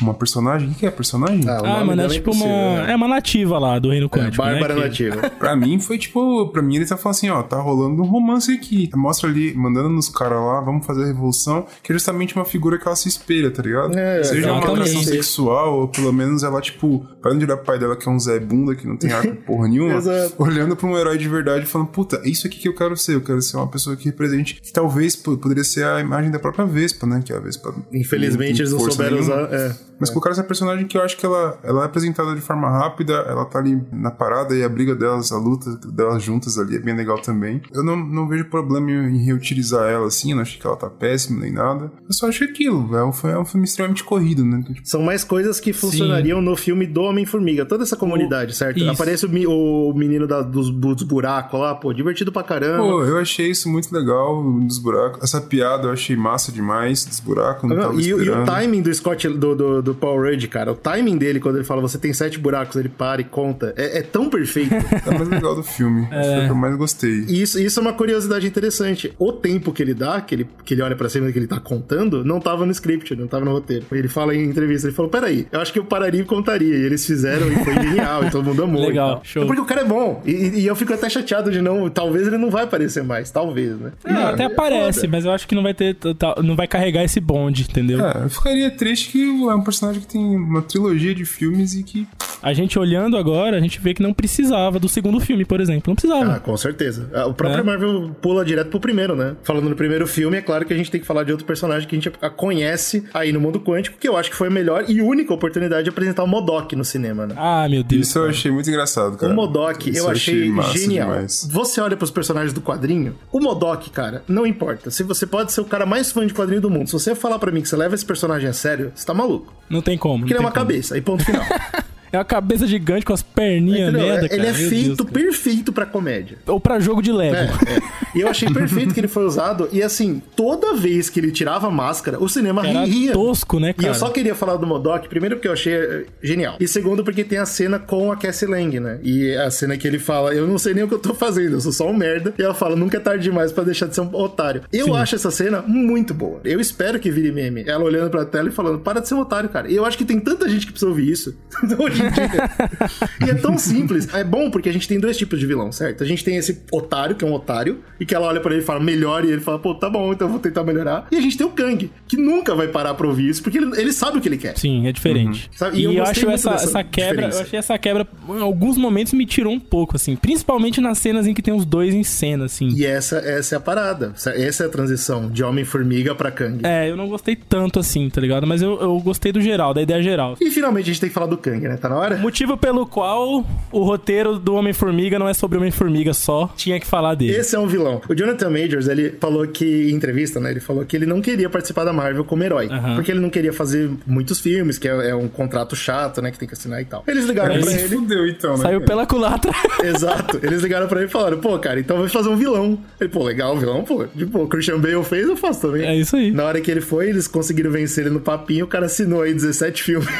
uma personagem. O que é a personagem? Ah, Ah, mano, é dela tipo uma. né? É uma nativa lá do Reino É, Quântico. Bárbara né? que- Nativa. Pra mim foi tipo, pra mim ele tá falando assim, ó, tá rolando um romance aqui. Mostra ali, mandando nos caras lá, vamos fazer a revolução, que é justamente uma figura que ela se espelha, tá ligado? É, Seja uma atração sexual, ou pelo menos ela, tipo, parando de olhar pro pai dela, que é um Zé Bunda, que não tem arco porra nenhuma, Exato. olhando pra um herói de verdade e falando, puta, é isso aqui que eu quero ser, eu quero ser uma pessoa que represente, que talvez poderia ser a imagem da própria Vespa, né? Que é a Vespa. Infelizmente eles não souberam nenhuma. usar. É. Mas colocaram essa personagem que eu acho que ela, ela é apresentada de forma rápida, ela tá ali na parada e a briga delas, a luta delas juntas ali é bem legal também. Eu não, não vejo problema em reutilizar ela assim, eu não acho que ela tá péssima nem nada. Eu só acho aquilo, velho, foi um filme extremamente corrido, né? Então, tipo, São mais coisas que funcionariam no filme do Homem-Formiga. Toda essa comunidade, certo? isso. Aparece o, o menino da- dos, dos buracos lá, pô, divertido pra caramba. Pô, eu achei isso muito muito legal dos buracos. Essa piada eu achei massa demais dos buracos. Não, Não, tava e, o- e o timing do Scott, do, do, do Paul Rudd, cara, o timing dele quando ele fala você tem sete buracos, ele para e conta, é, é tão perfeito. É o mais legal do filme. Acho que é o que eu mais gostei. E isso, isso é uma curiosidade interessante. O tempo que ele dá, que ele, que ele olha pra cima que ele tá contando, não tava no script, não tava no roteiro. Ele fala em entrevista, ele falou, peraí, eu acho que eu pararia e contaria. E eles fizeram e foi genial, e todo mundo amou. e Legal, tal. show. É porque o cara é bom. E, e- e eu fico até chateado de não, talvez ele não vai aparecer mais, talvez, né? É, até é aparece, foda. mas eu acho que não vai ter. Não vai carregar esse bonde, entendeu? É, eu ficaria triste que é um personagem que tem uma trilogia de filmes e que. A gente olhando agora, a gente vê que não precisava do segundo filme, por exemplo. Não precisava. Ah, com certeza. Ah, O próprio É. Marvel pula direto pro primeiro, né? Falando no primeiro filme, é claro que a gente tem que falar de outro personagem que a gente conhece aí no mundo quântico, que eu acho que foi a melhor e única oportunidade de apresentar o Modok no cinema, né? Ah, meu Deus. Isso eu achei muito engraçado, cara. O Modok, Isso eu achei massa genial. demais. Você olha pros personagens do quadrinho, o Modok, cara, não importa. Se você pode ser o cara mais fã de quadrinho do mundo, se você falar pra mim que você leva esse personagem a sério, você tá maluco. Não tem como. Porque ele é uma como. cabeça, e ponto final. É uma cabeça gigante com as perninhas Entendeu? merda, ele cara. é Meu feito Deus, perfeito pra comédia. Ou pra jogo de Lego. É, é. E eu achei perfeito que ele foi usado. E assim, toda vez que ele tirava a máscara, o cinema Era ria. tosco, né, E cara? eu só queria falar do Modok, primeiro porque eu achei eh, genial. E segundo porque tem a cena com a Cassie Lang, né? E a cena que ele fala, eu não sei nem o que eu tô fazendo, eu sou só um merda. E ela fala, nunca é tarde demais pra deixar de ser um otário. Eu acho essa cena muito boa. Eu espero que vire meme. Ela olhando pra tela e falando, para de ser um otário, cara. E eu acho que tem tanta gente que precisa ouvir isso hoje e é tão simples. É bom porque a gente tem dois tipos de vilão, certo? A gente tem esse otário, que é um otário, e que ela olha pra ele e fala, melhor, e ele fala, pô, tá bom, então eu vou tentar melhorar. E a gente tem o Kang, que nunca vai parar pra ouvir isso, porque ele, ele sabe o que ele quer. Sim, é diferente. Sabe? E, eu eu, acho essa, essa quebra, diferença. eu achei essa quebra, em alguns momentos me tirou um pouco, assim. Principalmente nas cenas em que tem os dois em cena, assim. E essa, essa é a parada. Essa é a transição de Homem-Formiga pra Kang. É, eu não gostei tanto assim, tá ligado? Mas eu, eu gostei do geral, da ideia geral. E finalmente a gente tem que falar do Kang, né? Tá na hora? Motivo pelo qual o roteiro do Homem-Formiga não é sobre Homem-Formiga só, tinha que falar dele. Esse é um vilão. O Jonathan Majors, ele falou que, em entrevista, né? Ele falou que ele não queria participar da Marvel como herói. Porque ele não queria fazer muitos filmes, que é, é um contrato chato, né? Que tem que assinar e tal. Eles ligaram Aí pra ele. fudeu então, né? Saiu pela culatra. Exato. Eles ligaram pra ele e falaram, pô, cara, então vai fazer um vilão. Ele, pô, legal, vilão, pô. Tipo, o Christian Bale fez, eu faço também. É isso aí. Na hora que ele foi, eles conseguiram vencer ele no papinho, o cara assinou aí 17 filmes.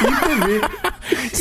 em TV.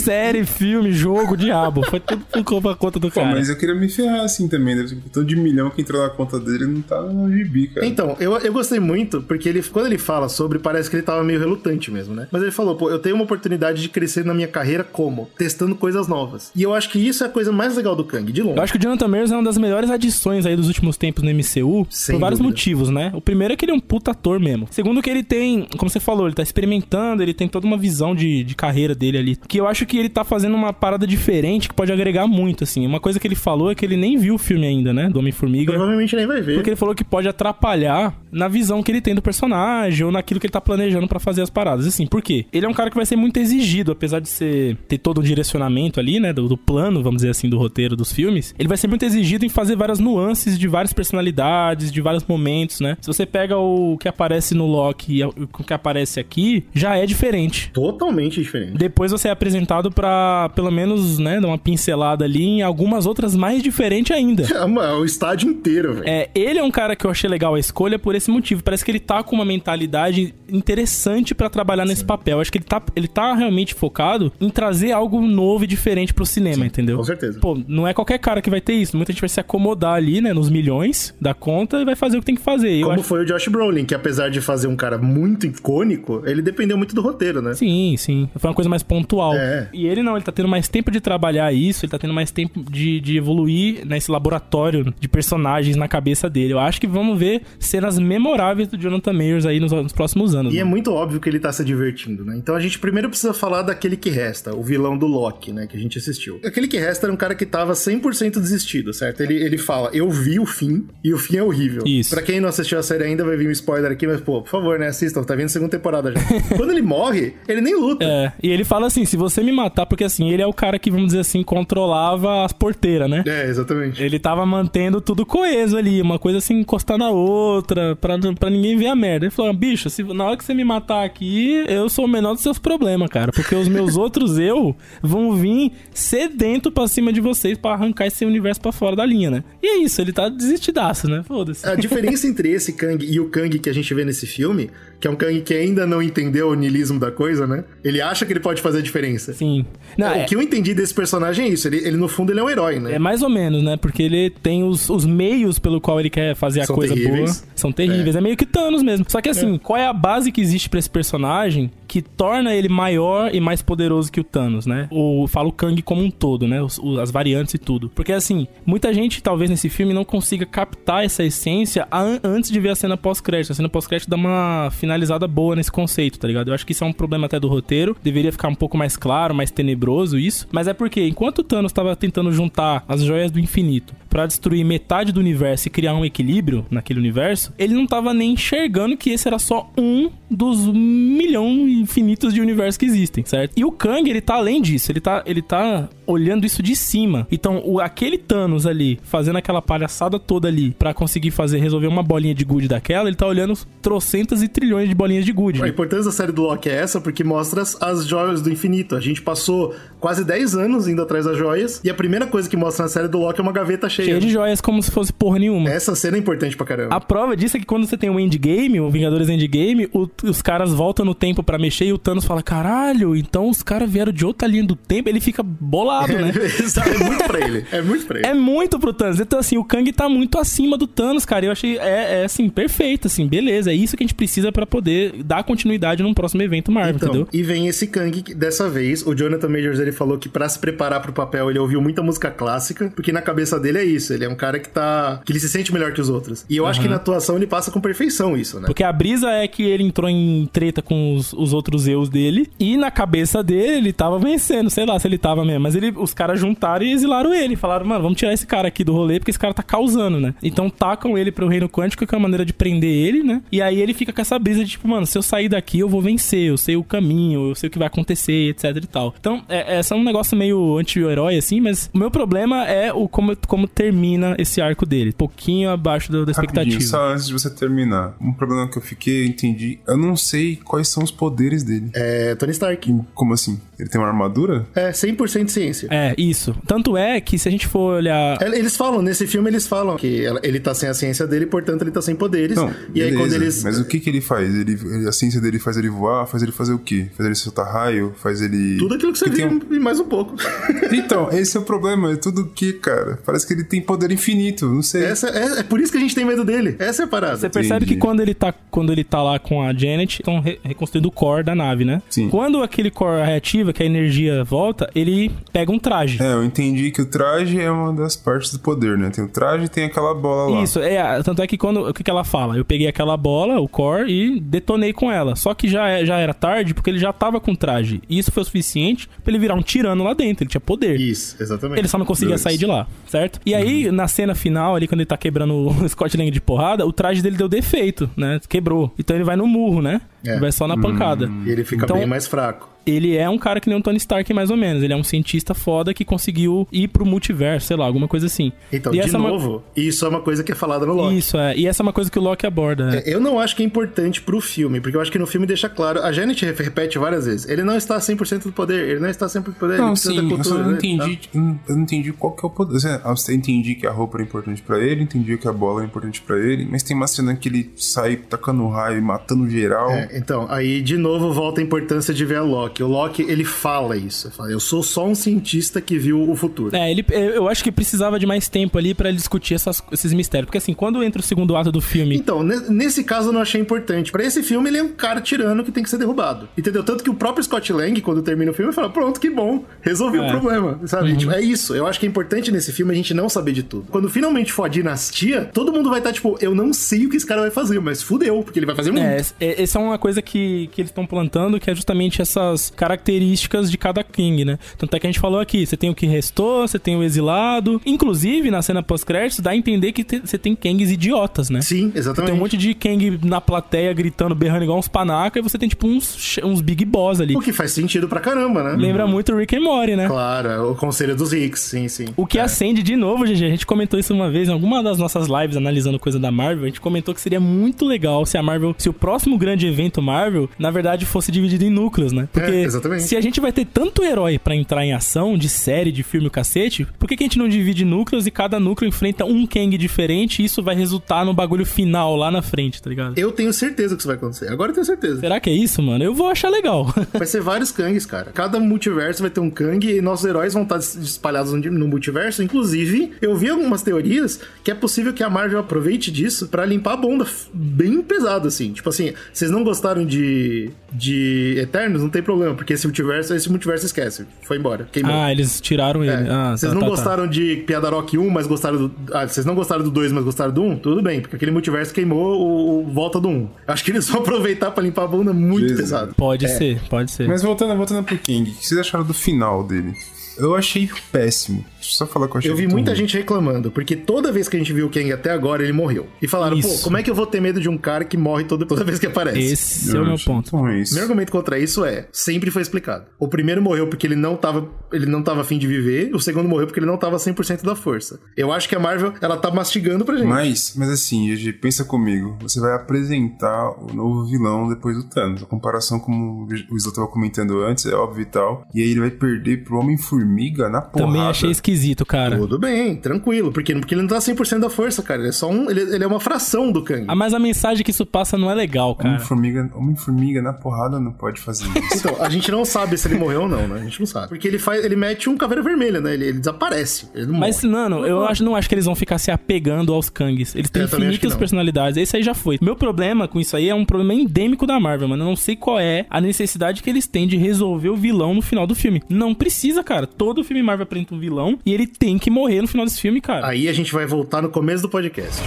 Série, filme, jogo, diabo. Foi tudo por culpa conta do Pô, cara. mas eu queria me ferrar assim também. Deve ter um tanto de milhão que entrou na conta dele não tá no gibi, cara. Então, eu, eu gostei muito, porque ele, quando ele fala sobre, parece que ele tava meio relutante mesmo, né? Mas ele falou, pô, eu tenho uma oportunidade de crescer na minha carreira como? Testando coisas novas. E eu acho que isso é a coisa mais legal do Kang, de longe. Eu acho que o Jonathan Majors é uma das melhores adições aí dos últimos tempos no MCU, Sem por vários dúvida. motivos, né? O primeiro é que ele é um puta ator mesmo. Segundo que ele tem, como você falou, ele tá experimentando, ele tem toda uma visão de, de carreira dele ali. Que eu acho que ele tá fazendo uma parada diferente que pode agregar muito, assim. Uma coisa que ele falou é que ele nem viu o filme ainda, né? Do Homem-Formiga. Provavelmente nem vai ver. Porque ele falou que pode atrapalhar na visão que ele tem do personagem ou naquilo que ele tá planejando pra fazer as paradas. Assim, por quê? Ele é um cara que vai ser muito exigido, apesar de ser ter todo um direcionamento ali, né, do, do plano, vamos dizer assim, do roteiro dos filmes. Ele vai ser muito exigido em fazer várias nuances de várias personalidades, de vários momentos, né? Se você pega o que aparece no Loki e o que aparece aqui, já é diferente. Totalmente diferente. Depois você é apresentado pra, pelo menos, né, dar uma pincelada ali em algumas outras mais diferentes ainda. É uma- o estádio inteiro, velho. É, ele é um cara que eu achei legal a escolha por esse motivo. Parece que ele tá com uma mentalidade interessante pra trabalhar nesse papel. Acho que ele tá, ele tá realmente focado em trazer algo novo e diferente pro cinema, entendeu? com certeza. Pô, não é qualquer cara que vai ter isso. Muita gente vai se acomodar ali, né, nos milhões da conta e vai fazer o que tem que fazer. Eu Como acho... foi o Josh Brolin, que apesar de fazer um cara muito icônico, ele dependeu muito do roteiro, né? Sim, sim. Foi uma coisa mais pontual. É. E ele não, ele tá tendo mais tempo de trabalhar isso, ele tá tendo mais tempo de, de evoluir nesse laboratório de personagens na cabeça dele. Eu acho que vamos ver cenas memoráveis do Jonathan Mayers aí nos, nos próximos anos. E é né? muito óbvio que ele tá se divertindo, né? Então a gente primeiro precisa falar daquele que resta, o vilão do Loki, né? Que a gente assistiu. Aquele que resta era um cara que tava 100% desistido, certo? Ele, ele fala, eu vi o fim, e o fim é horrível. Isso. Pra quem não assistiu a série ainda, vai vir um spoiler aqui, mas pô, por favor, né? Assistam, tá vindo a segunda temporada já. Quando ele morre, ele nem luta. É, e ele fala assim: se você me matar, porque assim, ele é o cara que, vamos dizer assim, controlava as porteiras, né? É, exatamente. Ele tava mantendo tudo coeso ali, uma coisa assim encostar na outra, pra, pra ninguém ver a merda. Ele falou: bicho, se, na hora que você me matar aqui, eu sou o menor dos seus problemas, cara. Porque os meus outros eu vão vir sedento pra cima de vocês pra arrancar esse universo pra fora da linha, né? E é isso, ele tá desistidaço, né? Foda-se. A diferença entre esse Kang e o Kang que a gente vê nesse filme, que é um Kang que ainda não entendeu o niilismo da coisa, né? Ele acha que ele pode fazer a diferença. Sim. Não, o é, que eu entendi desse personagem é isso. Ele, ele, no fundo, ele é um herói, né? é mais ou menos, né? Porque ele tem os, os meios pelo qual ele quer fazer a São coisa terríveis. boa. São terríveis. É. meio que Thanos mesmo. Só que assim, qual é a base que existe pra esse personagem que torna ele maior e mais poderoso que o Thanos, né? Ou falo o Kang como um todo, né? Os- as variantes e tudo. Porque assim, muita gente talvez nesse filme não consiga captar essa essência an- antes de ver a cena pós-crédito. A cena pós-crédito dá uma finalizada boa nesse conceito, tá ligado? Eu acho que isso é um problema até do roteiro. Deveria ficar um pouco mais claro, mais tenebroso isso. Mas é porque enquanto o Thanos tava tentando juntar as joias do infinito pra destruir metade do universo e criar um equilíbrio naquele universo, ele não tava nem enxergando que esse era só um dos milhão infinitos de universos que existem, certo? E o Kang, ele tá além disso, ele tá, ele tá olhando isso de cima. Então, o, aquele Thanos ali, fazendo aquela palhaçada toda ali pra conseguir fazer, resolver uma bolinha de gude daquela, ele tá olhando trocentas e trilhões de bolinhas de gude. A importância da série do Loki é essa porque mostra as, as joias do infinito. A gente passou quase 10 anos indo atrás das joias e a primeira coisa que mostra na série do Loki é uma gaveta cheia. Cheio de joias como se fosse porra nenhuma. Essa cena é importante pra caramba. A prova disso é que quando você tem um endgame, o Vingadores Endgame, o- os caras voltam no tempo pra mexer e o Thanos fala: caralho, então os caras vieram de outra linha do tempo. Ele fica bolado, né? Sabe, é muito pra ele. É muito pra ele. É muito pro Thanos. Então, assim, o Kang tá muito acima do Thanos, cara. Eu achei, é, é, assim, perfeito, assim, beleza. É isso que a gente precisa pra poder dar continuidade num próximo evento Marvel, Então, entendeu? e vem esse Kang que, dessa vez, o Jonathan Majors ele falou que pra se preparar pro papel ele ouviu muita música clássica, porque na cabeça dele é isso, ele é um cara que tá que ele se sente melhor que os outros. E eu acho que na atuação ele passa com perfeição isso, né? Porque a brisa é que ele entrou em treta com os, os outros eus dele. E na cabeça dele, ele tava vencendo. Sei lá se ele tava mesmo. Mas ele, os caras juntaram e exilaram ele. Falaram, mano, vamos tirar esse cara aqui do rolê, porque esse cara tá causando, né? Então tacam ele pro reino quântico, que é uma maneira de prender ele, né? E aí ele fica com essa brisa de, tipo, mano, se eu sair daqui, eu vou vencer. Eu sei o caminho, eu sei o que vai acontecer, etc e tal. Então, é, é só um negócio meio anti-herói, assim, mas o meu problema é o como, como termina esse arco dele. Pouquinho abaixo do- da Rapidinho, expectativa. só antes de você terminar. Um problema que eu fiquei, eu entendi. Eu não sei quais são os poderes dele. É Tony Stark. Como assim? Ele tem uma armadura? É 100% ciência. É, isso. Tanto é que se a gente for olhar. É, Eles falam, nesse filme eles falam que ele tá sem a ciência dele, portanto ele tá sem poderes. Não, e aí beleza, quando eles. Mas o que que ele faz? Ele, a ciência dele faz ele voar? Faz ele fazer o quê? Faz ele soltar raio? Faz ele... Tudo aquilo que você tem viu um- e mais um pouco. Então, esse é o problema. É tudo o que, cara? Parece que ele tem poder infinito. Não sei. Essa, é, é por isso que a gente tem medo dele. Essa é a parada. Você percebe Entendi. que quando ele tá, quando ele tá lá com a Janet, estão re- reconstruindo o core da nave, né? Sim. Quando aquele core reativa, que a energia volta, ele pega um traje. É, eu entendi que o traje é uma das partes do poder, né? Tem o traje e tem aquela bola lá. Isso, é, tanto é que quando, o que, que ela fala? Eu peguei aquela bola, o core, e detonei com ela. Só que já, é- já era tarde, porque ele já tava com traje. E isso foi o suficiente pra ele virar um tirano lá dentro, ele tinha poder. Isso, exatamente. Ele só não conseguia Dois. sair de lá, certo? E aí, na cena final, ali, quando ele tá quebrando o Scott Lang de porrada, o traje dele deu defeito, né? Quebrou. Então ele vai no murro, né? É. Ele vai só na pancada. E ele fica Então, bem mais fraco. Ele é um cara que nem o Tony Stark, mais ou menos. Ele é um cientista foda que conseguiu ir pro multiverso, sei lá, alguma coisa assim. Então, E de essa é uma- novo, isso é uma coisa que é falada no Loki. Isso, é. E essa é uma coisa que o Loki aborda. né? É, Eu não acho que é importante pro filme, porque eu acho que no filme deixa claro. A Janet rep- repete várias vezes. Ele não está 100% do poder, ele não está 100% do poder, ele Não, precisa sim, da eu cultura. não né, entendi, eu não- eu não entendi qual que é o poder. Assim, Eu entendi que a roupa era importante pra ele, entendi que a bola é importante pra ele, mas tem uma cena que ele sai tacando raio e matando geral. É, então, aí de novo volta a importância de ver a Loki. O Loki, ele fala isso. Ele fala, eu sou só um cientista que viu o futuro. É, ele, eu acho que precisava de mais tempo ali pra ele discutir essas- esses mistérios. Porque assim, quando entra o segundo ato do filme. Então, ne- nesse caso eu não achei importante. Pra esse filme, ele é um cara tirano que tem que ser derrubado. Entendeu? Tanto que o próprio Scott Lang, quando termina o filme, fala: Pronto, que bom, resolvi o É. problema. Sabe? Tipo, é isso. Eu acho que é importante nesse filme a gente não saber de tudo. Quando finalmente for a dinastia, todo mundo vai estar tipo: Eu não sei o que esse cara vai fazer, mas fudeu, porque ele vai fazer muito. É, é, essa é uma coisa que, que eles estão plantando, que é justamente essas características de cada King, né? Tanto é que a gente falou aqui, você tem o que restou, você tem o exilado. Inclusive, na cena pós-créditos, dá a entender que te- você tem Kangs idiotas, né? Sim, Você exatamente. tem um monte de Kang na plateia gritando, berrando igual uns panaca, e você tem tipo uns, uns Big Boss ali. O que faz sentido pra caramba, né? Lembra muito Rick and Morty, né? Claro, é o conselho dos Ricks, sim, sim. O que acende de novo, GG, a gente comentou isso uma vez em alguma das nossas lives analisando coisa da Marvel, a gente comentou que seria muito legal se a Marvel, se o próximo grande evento Marvel, na verdade, fosse dividido em núcleos, né? Porque É, exatamente. se a gente vai ter tanto herói pra entrar em ação, de série, de filme, o cacete, por que, que a gente não divide núcleos e cada núcleo enfrenta um Kang diferente e isso vai resultar no bagulho final lá na frente, tá ligado? Eu tenho certeza que isso vai acontecer. Agora eu tenho certeza. Será que é isso, mano? Eu vou achar legal. Vai ser vários Kangs, cara. Cada multiverso vai ter um Kang e nossos heróis vão estar espalhados no multiverso. Inclusive, eu vi algumas teorias que é possível que a Marvel aproveite disso pra limpar a bunda bem pesado, assim. Tipo assim, vocês não gostaram de, de Eternos? Não tem problema, porque esse multiverso, esse multiverso esquece. Foi embora. Queimou. ah, eles tiraram ele. É. Ah, vocês tá, não tá, tá. gostaram de Piada Rock 1, mas gostaram do. Ah, vocês não gostaram do 2, mas gostaram do 1? Tudo bem, porque aquele multiverso queimou o, o volta do 1. Acho que eles vão aproveitar pra limpar a bunda muito Jesus. pesado. Pode É. ser, pode ser. Mas voltando, voltando pro King, o que vocês acharam do final dele? Eu achei péssimo. Deixa eu só falar eu achei Eu vi muita gente reclamando, porque toda vez que a gente viu o Kang até agora, ele morreu. E falaram, Isso. pô, como é que eu vou ter medo de um cara que morre toda, toda vez que aparece? Esse é o meu ponto. muito ruim isso. Meu argumento contra isso é, sempre foi explicado. O primeiro morreu porque ele não tava, ele não tava afim de viver, o segundo morreu porque ele não tava 100% da força. Eu acho que a Marvel, ela tá mastigando pra gente. Mas, mas assim, Gigi, pensa comigo. Você vai apresentar o novo vilão depois do Thanos. A comparação, como o Isla tava comentando antes, é óbvio e tal. E aí ele vai perder pro Homem-Formiga na porrada. Também achei esquisito, cara. Tudo bem, tranquilo, porque, porque ele não tá 100% da força, cara. Ele é só um, ele, ele é uma fração do Kang. Ah, mas a mensagem que isso passa não é legal, cara. Homem-Formiga Homem na porrada não pode fazer isso. Então, a gente não sabe se ele morreu ou não, né? A gente não sabe. Porque ele faz, ele mete um caveira vermelha, né? Ele, ele desaparece. Ele não Mas, morre. mano, eu acho, não acho que eles vão ficar se apegando aos Kangs. Eles têm infinitas personalidades. Esse aí já foi. Meu problema com isso aí é um problema endêmico da Marvel, mano. Eu não sei qual é a necessidade que eles têm de resolver o vilão no final do filme. Não precisa, cara. Todo filme Marvel apresenta um vilão e ele tem que morrer no final desse filme, cara. Aí a gente vai voltar no começo do podcast.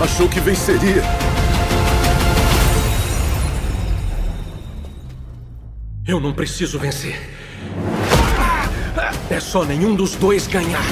Achou que venceria. Eu não preciso vencer. É só nenhum dos dois ganhar.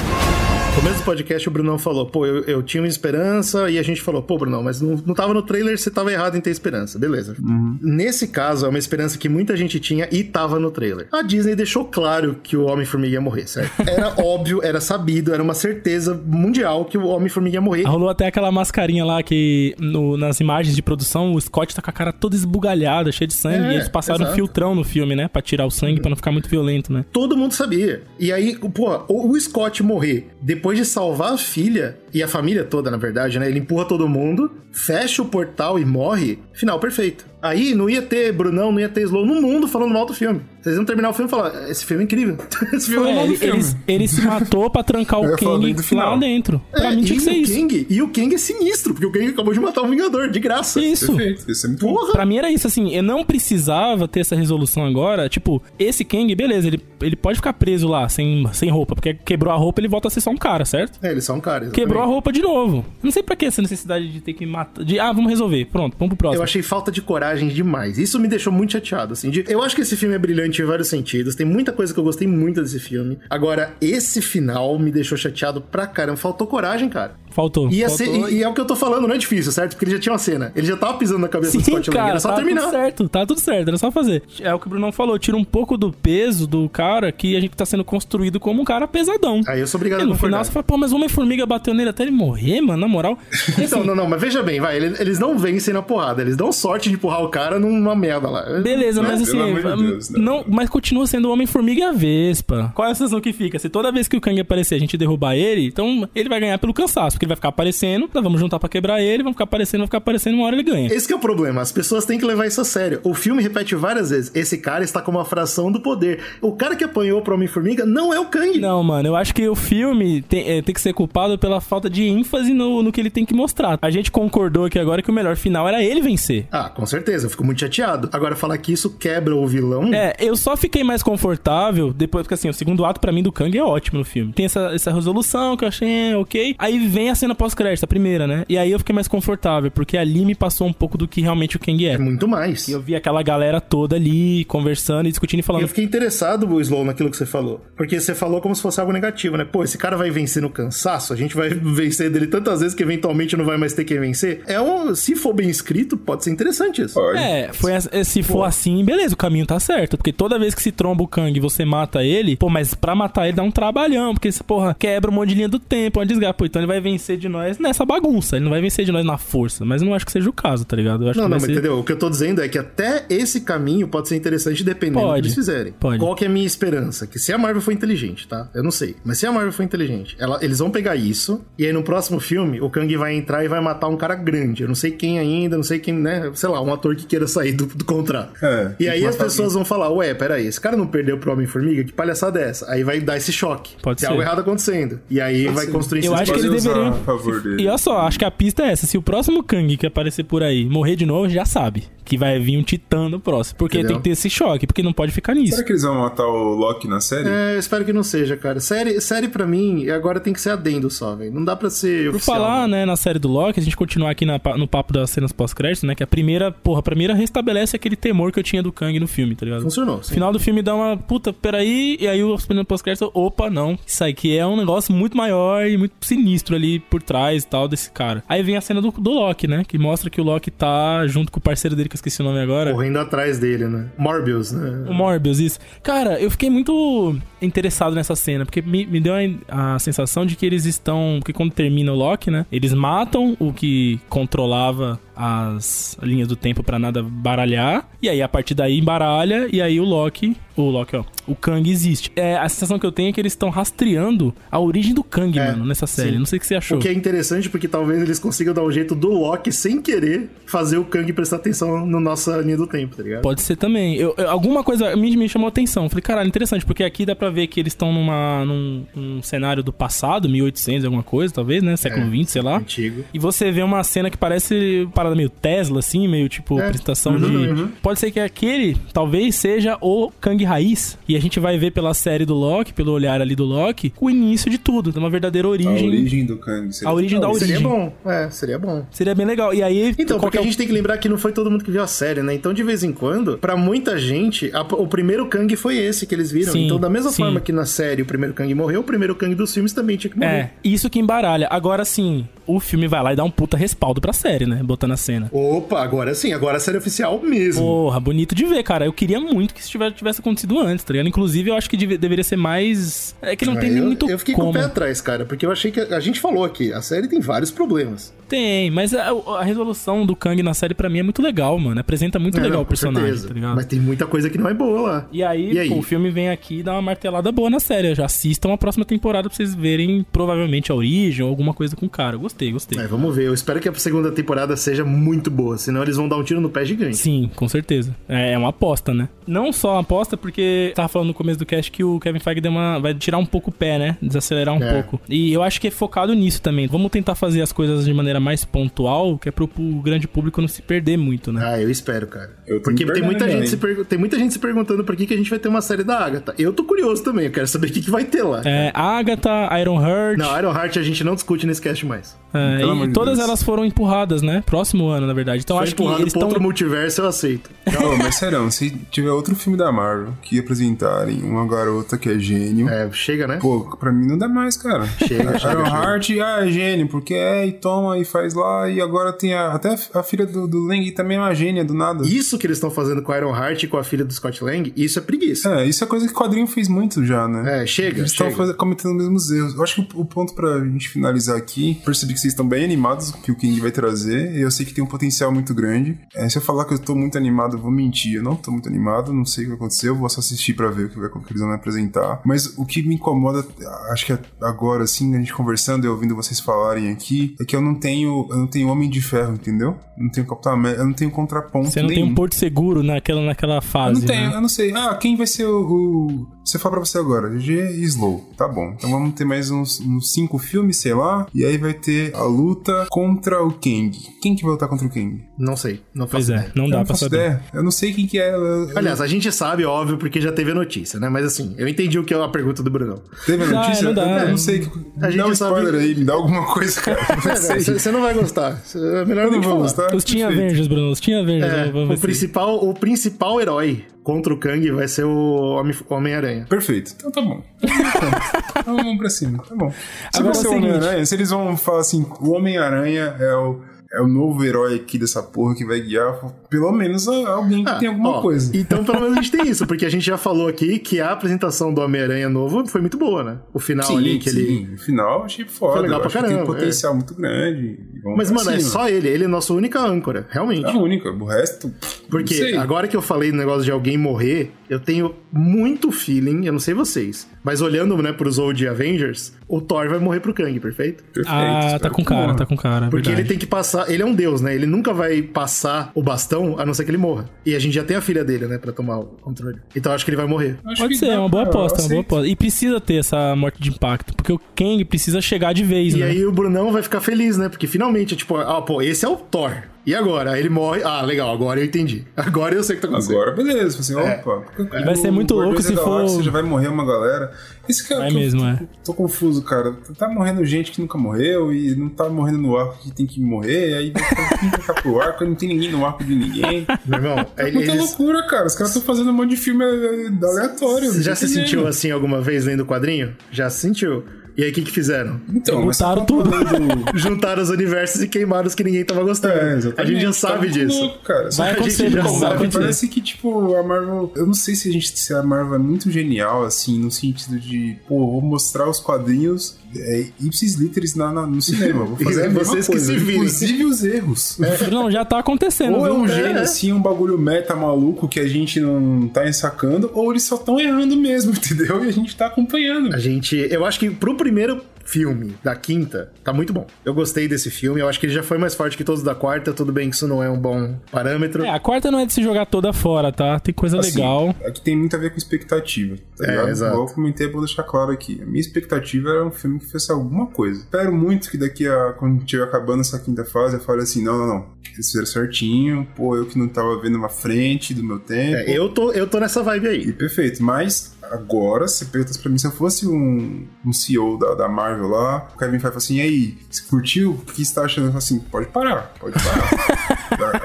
No começo do podcast, o Brunão falou, pô, eu, eu tinha uma esperança, e a gente falou, pô, Brunão, mas não, não tava no trailer, você tava errado em ter esperança. Beleza. Nesse caso, é uma esperança que muita gente tinha e tava no trailer. A Disney deixou claro que o Homem-Formiga ia morrer, certo? Era óbvio, era sabido, era uma certeza mundial que o Homem-Formiga ia morrer. Rolou até aquela mascarinha lá que no- nas imagens de produção o Scott tá com a cara toda esbugalhada, cheia de sangue. É, e eles passaram um exato. filtrão no filme, né? Pra tirar o sangue, pra não ficar muito violento, né? Todo mundo sabia. E aí, pô, o Scott morrer depois de salvar a filha e a família toda, na verdade, né? Ele empurra todo mundo, fecha o portal e morre. Final perfeito. Aí não ia ter Brunão, não ia ter Slow no mundo falando mal do filme. Vocês iam terminar o filme e falar: esse filme é incrível. esse filme é, É, mal do ele, filme. ele, ele se matou pra trancar o do lá final. dentro. Pra É, mim tinha e que ser o isso. Kang, e o Kang é sinistro, porque o Kang acabou de matar um Vingador, de graça. Isso. Perfeito, isso é. Porra! Pra mim era isso, assim, eu não precisava ter essa resolução agora. Tipo, esse Kang, beleza, ele, ele pode ficar preso lá, sem, sem roupa, porque quebrou a roupa, ele volta a ser só um cara, certo? É, eles são um cara. exatamente. Quebrou a roupa de novo. Eu não sei pra que essa necessidade de ter que matar. De, ah, vamos resolver. Pronto, vamos pro próximo. Eu achei falta de coragem demais. Isso me deixou muito chateado, assim. de- eu acho que esse filme é brilhante em vários sentidos. Tem muita coisa que eu gostei muito desse filme. Agora, esse final me deixou chateado pra caramba. Faltou coragem, cara. Faltou. Ia Faltou. ser, e, e é o que eu tô falando, não é difícil, certo? Porque ele já tinha uma cena. Ele já tava pisando na cabeça do Sim, Scott Lang. cara, Era só tá terminar. tudo certo, tá tudo certo, era só fazer. É o que o Brunão falou, tira um pouco do peso do cara que a gente tá sendo construído como um cara pesadão. Aí eu sou obrigado E a no final você fala, pô, mas o Homem-Formiga bateu nele até ele morrer, mano, na moral. Então, assim, não, não, mas veja bem, vai. Eles, eles não vencem na porrada. Eles dão sorte de empurrar o cara numa merda lá. Beleza, Não, mas assim, Deus, não. não. mas continua sendo o Homem-Formiga e a Vespa. Qual é a sensação que fica? Se toda vez que o Kang aparecer a gente derrubar ele, então ele vai ganhar pelo cansaço, porque ele vai ficar aparecendo, nós vamos juntar pra quebrar ele, vamos ficar aparecendo, vai ficar aparecendo, uma hora ele ganha. Esse que é o problema, as pessoas têm que levar isso a sério. O filme repete várias vezes, esse cara está com uma fração do poder. O cara que apanhou pro Homem-Formiga não é o Kang. Não, mano, eu acho que o filme tem, é, tem que ser culpado pela falta de ênfase no, no que ele tem que mostrar. A gente concordou aqui agora que o melhor final era ele vencer. Ah, com certeza, eu fico muito chateado. Agora, falar que isso quebra o vilão... É, eu só fiquei mais confortável depois, porque assim, o segundo ato pra mim do Kang é ótimo no filme. Tem essa, essa resolução que eu achei é, ok. Aí vem a cena pós-crédito, a primeira, né? E aí eu fiquei mais confortável, porque ali me passou um pouco do que realmente o Kang é. É muito mais. E eu vi aquela galera toda ali conversando e discutindo e falando. Eu fiquei interessado, Slow, naquilo que você falou. Porque você falou como se fosse algo negativo, né? Pô, esse cara vai vencer no cansaço, a gente vai vencer dele tantas vezes que eventualmente não vai mais ter quem vencer. É um. Se for bem escrito, pode ser interessante isso. Pode. É, foi, as- se for assim, beleza, o caminho tá certo. Porque toda vez que se tromba o Kang e você mata ele, pô, mas pra matar ele dá um trabalhão. Porque esse porra quebra um monte de linha do tempo, uma desgraça. Pô, então ele vai vencer de nós nessa bagunça. Ele não vai vencer de nós na força. Mas eu não acho que seja o caso, tá ligado? Eu acho Não, que não, mas ser... entendeu? O que eu tô dizendo é que até esse caminho pode ser interessante dependendo do Pode, que eles fizerem. pode. Qual que é a minha esperança? Que se a Marvel for inteligente, tá? Eu não sei. Mas se a Marvel for inteligente, ela- eles vão pegar isso, e aí no próximo filme, o Kang vai entrar e vai matar um cara grande. Eu não sei quem ainda, não sei quem, né? Sei lá, um ator que queira sair do, do contrato. É, e aí as pessoas vão falar, ué, peraí, esse cara não perdeu pro Homem-Formiga? Que palhaçada é essa? Aí vai dar esse choque. Pode Tem ser. algo errado acontecendo. E aí vai construir Eu esse acho que eles Pode usar deveriam. a favor dele. E olha só, acho que a pista é essa. Se o próximo Kang que aparecer por aí morrer de novo, já sabe que vai vir um titã no próximo. Porque Entendeu? tem que ter esse choque, porque não pode ficar nisso. Será que eles vão matar o Loki na série? É, eu espero que não seja, cara. Série, série pra mim, agora tem que ser adendo só, velho. Não dá pra ser Por oficial. falar, né, na série do Loki, a gente continuar aqui na no papo das cenas pós-crédito, né? Que a primeira, porra, a primeira restabelece aquele temor que eu tinha do Kang no filme, tá ligado? Funcionou, No sim. final do filme dá uma puta, peraí, e aí o cenas pós-crédito, opa, não. Isso aqui é um negócio muito maior e muito sinistro ali por trás e tal desse cara. Aí vem a cena do, do Loki, né? Que mostra que o Loki tá junto com o parceiro dele, que esqueci o nome agora. Correndo atrás dele, né? Morbius, né? O Morbius, isso. Cara, eu fiquei muito interessado nessa cena, porque me, me deu a, a sensação de que eles estão. Porque quando termina o Loki, né? Eles matam o que controlava as linhas do tempo pra nada baralhar. E aí, a partir daí, embaralha. E aí, o Loki. O Loki, ó. O Kang existe. É, a sensação que eu tenho é que eles estão rastreando a origem do Kang, É, mano, nessa série. sim. Não sei o que você achou. O que é interessante porque talvez eles consigam dar um jeito do Loki, sem querer, fazer o Kang prestar atenção na nossa linha do tempo, tá ligado? Pode ser também. Eu, eu- alguma coisa me, me chamou a atenção. Falei, caralho, interessante, porque aqui dá pra ver que eles estão numa, num, num cenário do passado, 1800, alguma coisa, talvez, né? Século É, 20, sei lá. Antigo. E você vê uma cena que parece parada meio Tesla, assim, meio tipo É. apresentação Uhum, de. uhum. Pode ser que aquele talvez seja o Kang raiz. E a gente vai ver pela série do Loki, pelo olhar ali do Loki, o início de tudo, uma verdadeira A origem. origem do Kang. seria A origem da origem. Seria bom. É, seria bom. Seria bem legal. E aí. Então, qual porque que é a gente tem que lembrar que não foi todo mundo que viu a série, né? Então, de vez em quando, pra muita gente, a- o primeiro Kang foi esse que eles viram. Sim, então, da mesma sim. forma que na série o primeiro Kang morreu, o primeiro Kang dos filmes também tinha que morrer. É, isso que embaralha. Agora sim, o filme vai lá e dá um puta respaldo pra série, né? Botando a cena. Opa, agora sim, agora a série oficial mesmo. Porra, bonito de ver, cara. Eu queria muito que isso tivesse, tivesse acontecido antes, tá ligado? Inclusive, eu acho que deve- deveria ser mais. É que não Ah, tem nem eu, muito eu fiquei como. com o pé atrás, cara, porque eu achei que. A, a gente falou aqui, a série tem vários problemas. Tem, mas a, a resolução do Kang na série pra mim é muito legal, mano. Apresenta muito É, legal não, o personagem, certeza. tá ligado? Mas tem muita coisa que não é boa lá. E aí, E aí? pô, o filme vem aqui e dá uma martelada boa na série. Já assistam a próxima temporada pra vocês verem provavelmente a origem ou alguma coisa com o cara. Gostei, gostei. É, vamos ver. Eu espero que a segunda temporada seja muito boa, senão eles vão dar um tiro no pé gigante. Sim, com certeza. É é uma aposta, né? Não só uma aposta, porque tava falando no começo do cast que o Kevin Feige deu uma, vai tirar um pouco o pé, né? Desacelerar um É. pouco. E eu acho que é focado nisso também. Vamos tentar fazer as coisas de maneira mais pontual, que é pro, grande público não se perder muito, né? Ah, eu espero, cara. Eu Porque tem muita, gente se pergu- tem muita gente se perguntando por que, que a gente vai ter uma série da Agatha. Eu tô curioso também, eu quero saber o que, que vai ter lá. É, Agatha, Iron Heart. Não, Iron Heart a gente não discute nesse cast mais. É, e de todas Deus. elas foram empurradas, né? Próximo ano, na verdade. Então Foi acho que eles estão. outro multiverso, eu aceito. Não, mas sério, se tiver outro filme da Marvel que apresentarem uma garota que é gênio. É, chega, né? Pô, pra mim não dá mais, cara. Chega, chega, Iron. Heart, ah, é gênio, porque é, e toma e faz lá, e agora tem a, até a filha do, do Lang também é uma gênia do nada. Isso que eles estão fazendo com Iron Heart e com a filha do Scott Lang, isso é preguiça. É, isso é coisa que o quadrinho fez muito já, né? É, chega, Eles estão cometendo os mesmos erros. Eu acho que o, o ponto pra gente finalizar aqui, percebi que vocês estão bem animados que o King vai trazer, e eu sei que tem um potencial muito grande. É, se eu falar que eu tô muito animado, eu vou mentir. Eu não tô muito animado, não sei o que vai acontecer, eu vou só assistir pra ver o que, vai, o que eles vão me apresentar. Mas o que me incomoda, acho que agora, assim, a gente conversando e ouvindo vocês falarem aqui, é que eu não tenho, eu não tenho Homem de Ferro, entendeu? Eu não tenho Capitão América, eu não tenho contraponto Você não tem nenhum. um porto seguro naquela, naquela Eu fase. não tenho, né? eu não sei. Ah, quem vai ser o. o... Você fala pra você agora, GG e Slow. Tá bom. Então vamos ter mais uns, uns cinco filmes, sei lá. E aí vai ter ser a luta contra o Kang. Quem que vai lutar contra o Kang? Não sei. Não Pois faço é, ideia. não Eu dá não pra saber. ideia. Eu não sei quem que é. eu- Aliás, a gente sabe, óbvio, porque já teve a notícia, né? Mas assim, eu entendi o que é a pergunta do Brunão. Teve a Dá, notícia? não dá. Eu não sei. A Me gente dá um sabe- spoiler aí, me dá alguma coisa, cara. Não sei. Você não vai gostar. É melhor Eu nem não vou falar. gostar. Os Perfeito. Avengers, Bruno. Os Teen Avengers. É, o, principal, o principal herói contra o Kang vai ser o Homem- Homem-Aranha. Perfeito. Então tá bom. Então vamos pra cima. Tá bom. Se Agora vai ser é o seguinte. Homem-Aranha, se eles vão falar assim, o Homem-Aranha é o, é o novo herói aqui dessa porra que vai guiar, pelo menos alguém que Ah, tem alguma ó, coisa. Então, pelo menos a gente tem isso, porque a gente já falou aqui que a apresentação do Homem-Aranha novo foi muito boa, né? O final Sim, ali que sim. ele. No final, achei foda. Foi legal pra que tem um caramba, é. potencial muito grande. Mas, mano, é cima. só ele. Ele é nossa única âncora, realmente. É a única. O resto. Porque agora que eu falei do negócio de alguém morrer, eu tenho muito feeling, eu não sei vocês, mas olhando, né, pros old Avengers, o Thor vai morrer pro Kang, perfeito? Perfeito, Ah, tá com cara, morra. tá com cara. Porque verdade. ele tem que passar, ele é um deus, né? Ele nunca vai passar o bastão, a não ser que ele morra. E a gente já tem a filha dele, né, pra tomar o controle. Então eu acho que ele vai morrer. Acho Pode que ser, é uma boa aposta, é uma boa aposta. E precisa ter essa morte de impacto, porque o Kang precisa chegar de vez, E né? aí o Brunão vai ficar feliz, né? Porque finalmente, tipo, ah, pô, esse é o Thor. E agora? Aí ele morre. Ah, legal, agora eu entendi. Agora eu sei o que tá acontecendo. Agora, beleza. Assim, É. opa. E vai ser muito louco se for- Galáxia Já vai morrer uma galera. Esse cara. Vai tô- mesmo, é. Tô confuso, cara. Tá morrendo gente que nunca morreu e não tá morrendo no arco que tem que morrer. Aí vai ficar- quem vai ficar pro arco, não tem ninguém no arco de ninguém. Meu irmão, É aí muita eles... loucura, cara. Os caras estão fazendo um monte de filme eh, aleatório. Você já se sentiu assim alguma vez lendo o quadrinho? Já se sentiu. E aí o que que fizeram? Então, Botaram tá tudo. falando- Juntaram os universos e queimaram os que ninguém tava gostando. É, a gente já Tá sabe muito disso. louco, cara. Só Vai que a acontecer, gente já sabe. acontecer. Parece que, tipo, a Marvel. Eu não sei se a gente se a Marvel é muito genial, assim, no sentido de, pô, vou mostrar os quadrinhos é, ipsis literis na, na- no cinema. Vou fazer a mesma vocês que coisa, se virem. Inclusive os erros. Não, já tá acontecendo, Ou é viu? um gênio, assim, um bagulho meta maluco que a gente não tá ensacando, ou eles só estão errando mesmo, entendeu? E a gente tá acompanhando. A gente. Eu acho que pro primeiro filme da quinta, tá muito bom. Eu gostei desse filme, eu acho que ele já foi mais forte que todos da quarta. Tudo bem que isso não é um bom parâmetro. É, a quarta não é de se jogar toda fora, tá? Tem coisa Assim, legal. É que tem muito a ver com expectativa. Tá É, ligado? exato. Igual eu comentei, vou deixar claro aqui. A minha expectativa era um filme que fizesse alguma coisa. Espero muito que daqui a. Quando estiver acabando essa quinta fase, eu fale assim: não, não, não. Eles fizeram certinho. Pô, eu que não tava vendo uma frente do meu tempo. É, eu, tô, eu tô nessa vibe E aí. perfeito. Mas agora, se perguntas pra mim, se eu fosse um, um CEO da, da Marvel lá, o Kevin Feige fala assim: e aí, você curtiu? O que você tá achando? Eu falo assim: pode parar, pode parar.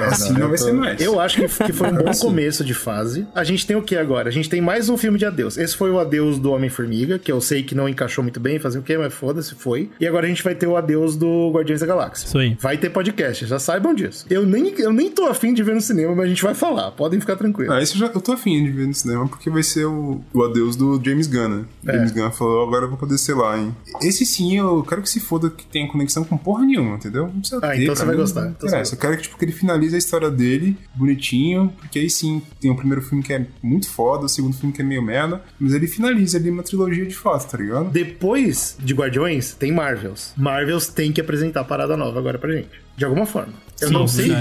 assim não, eu vai tô- ser mais. Eu acho que, que foi um bom Assim. começo de fase. A gente tem o que agora? A gente tem mais um filme de adeus. Esse foi o adeus do Homem-Formiga, que eu sei que não encaixou muito bem, fazer o quê, mas foda-se, foi. E agora a gente vai ter o adeus do Guardiões da Galáxia. Isso aí. Vai ter podcast, já saibam disso. Eu nem, eu nem tô afim de ver no cinema, mas a gente vai falar. Podem ficar tranquilos. Ah, esse eu, já, eu tô afim de ver no cinema porque vai ser o, o adeus do James Gunn, né? É. James Gunn falou, agora eu vou poder ser lá, hein? Esse sim, eu quero que se foda que tenha conexão com porra nenhuma, entendeu? Não precisa Ah, ter, então você vai mim, gostar, então interessa. Eu quero que, tipo, que ele finalize a história dele bonitinho, porque aí sim, tem o primeiro filme que é muito foda, o segundo filme que é meio merda, mas ele finaliza ali uma trilogia de fato, tá ligado? Depois de Guardiões, tem Marvels. Marvels tem que apresentar parada nova agora pra gente. De alguma forma. Eu Sim, não sei.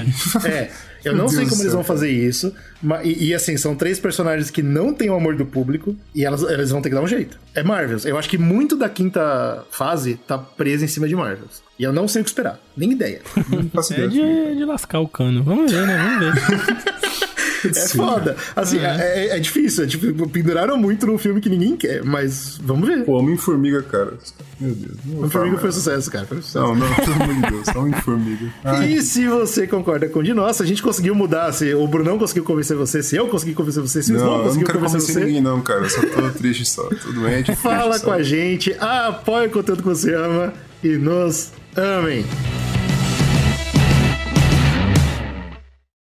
É. Eu não sei Deus como do eles vão fazer isso. ma- e, e, assim, são três personagens que não têm o amor do público. E elas, elas vão ter que dar um jeito. É Marvels. Eu acho que muito da quinta fase tá presa em cima de Marvels. E eu não sei o que esperar. Nem ideia. Não faço É ideia. de, de lascar o cano. Vamos ver, né? Vamos ver. É foda. Assim, é, é- é difícil. É, tipo, penduraram muito num filme que ninguém quer. Mas vamos ver. Pô, Homem-Formiga, cara. Meu Deus. Não vou O Formiga falar foi um sucesso, cara. Foi um sucesso. Não, não, pelo amor de Deus. Homem-Formiga. E se você concorda com o de nós, se a gente conseguiu mudar, se o Brunão conseguiu convencer você, se eu consegui convencer você, se o Slow Não, eu não conseguiu quero convencer você, ninguém, não, cara. Eu só tô triste só. Tô doente. fala triste com só. a gente, apoie o conteúdo que você ama e nos amem.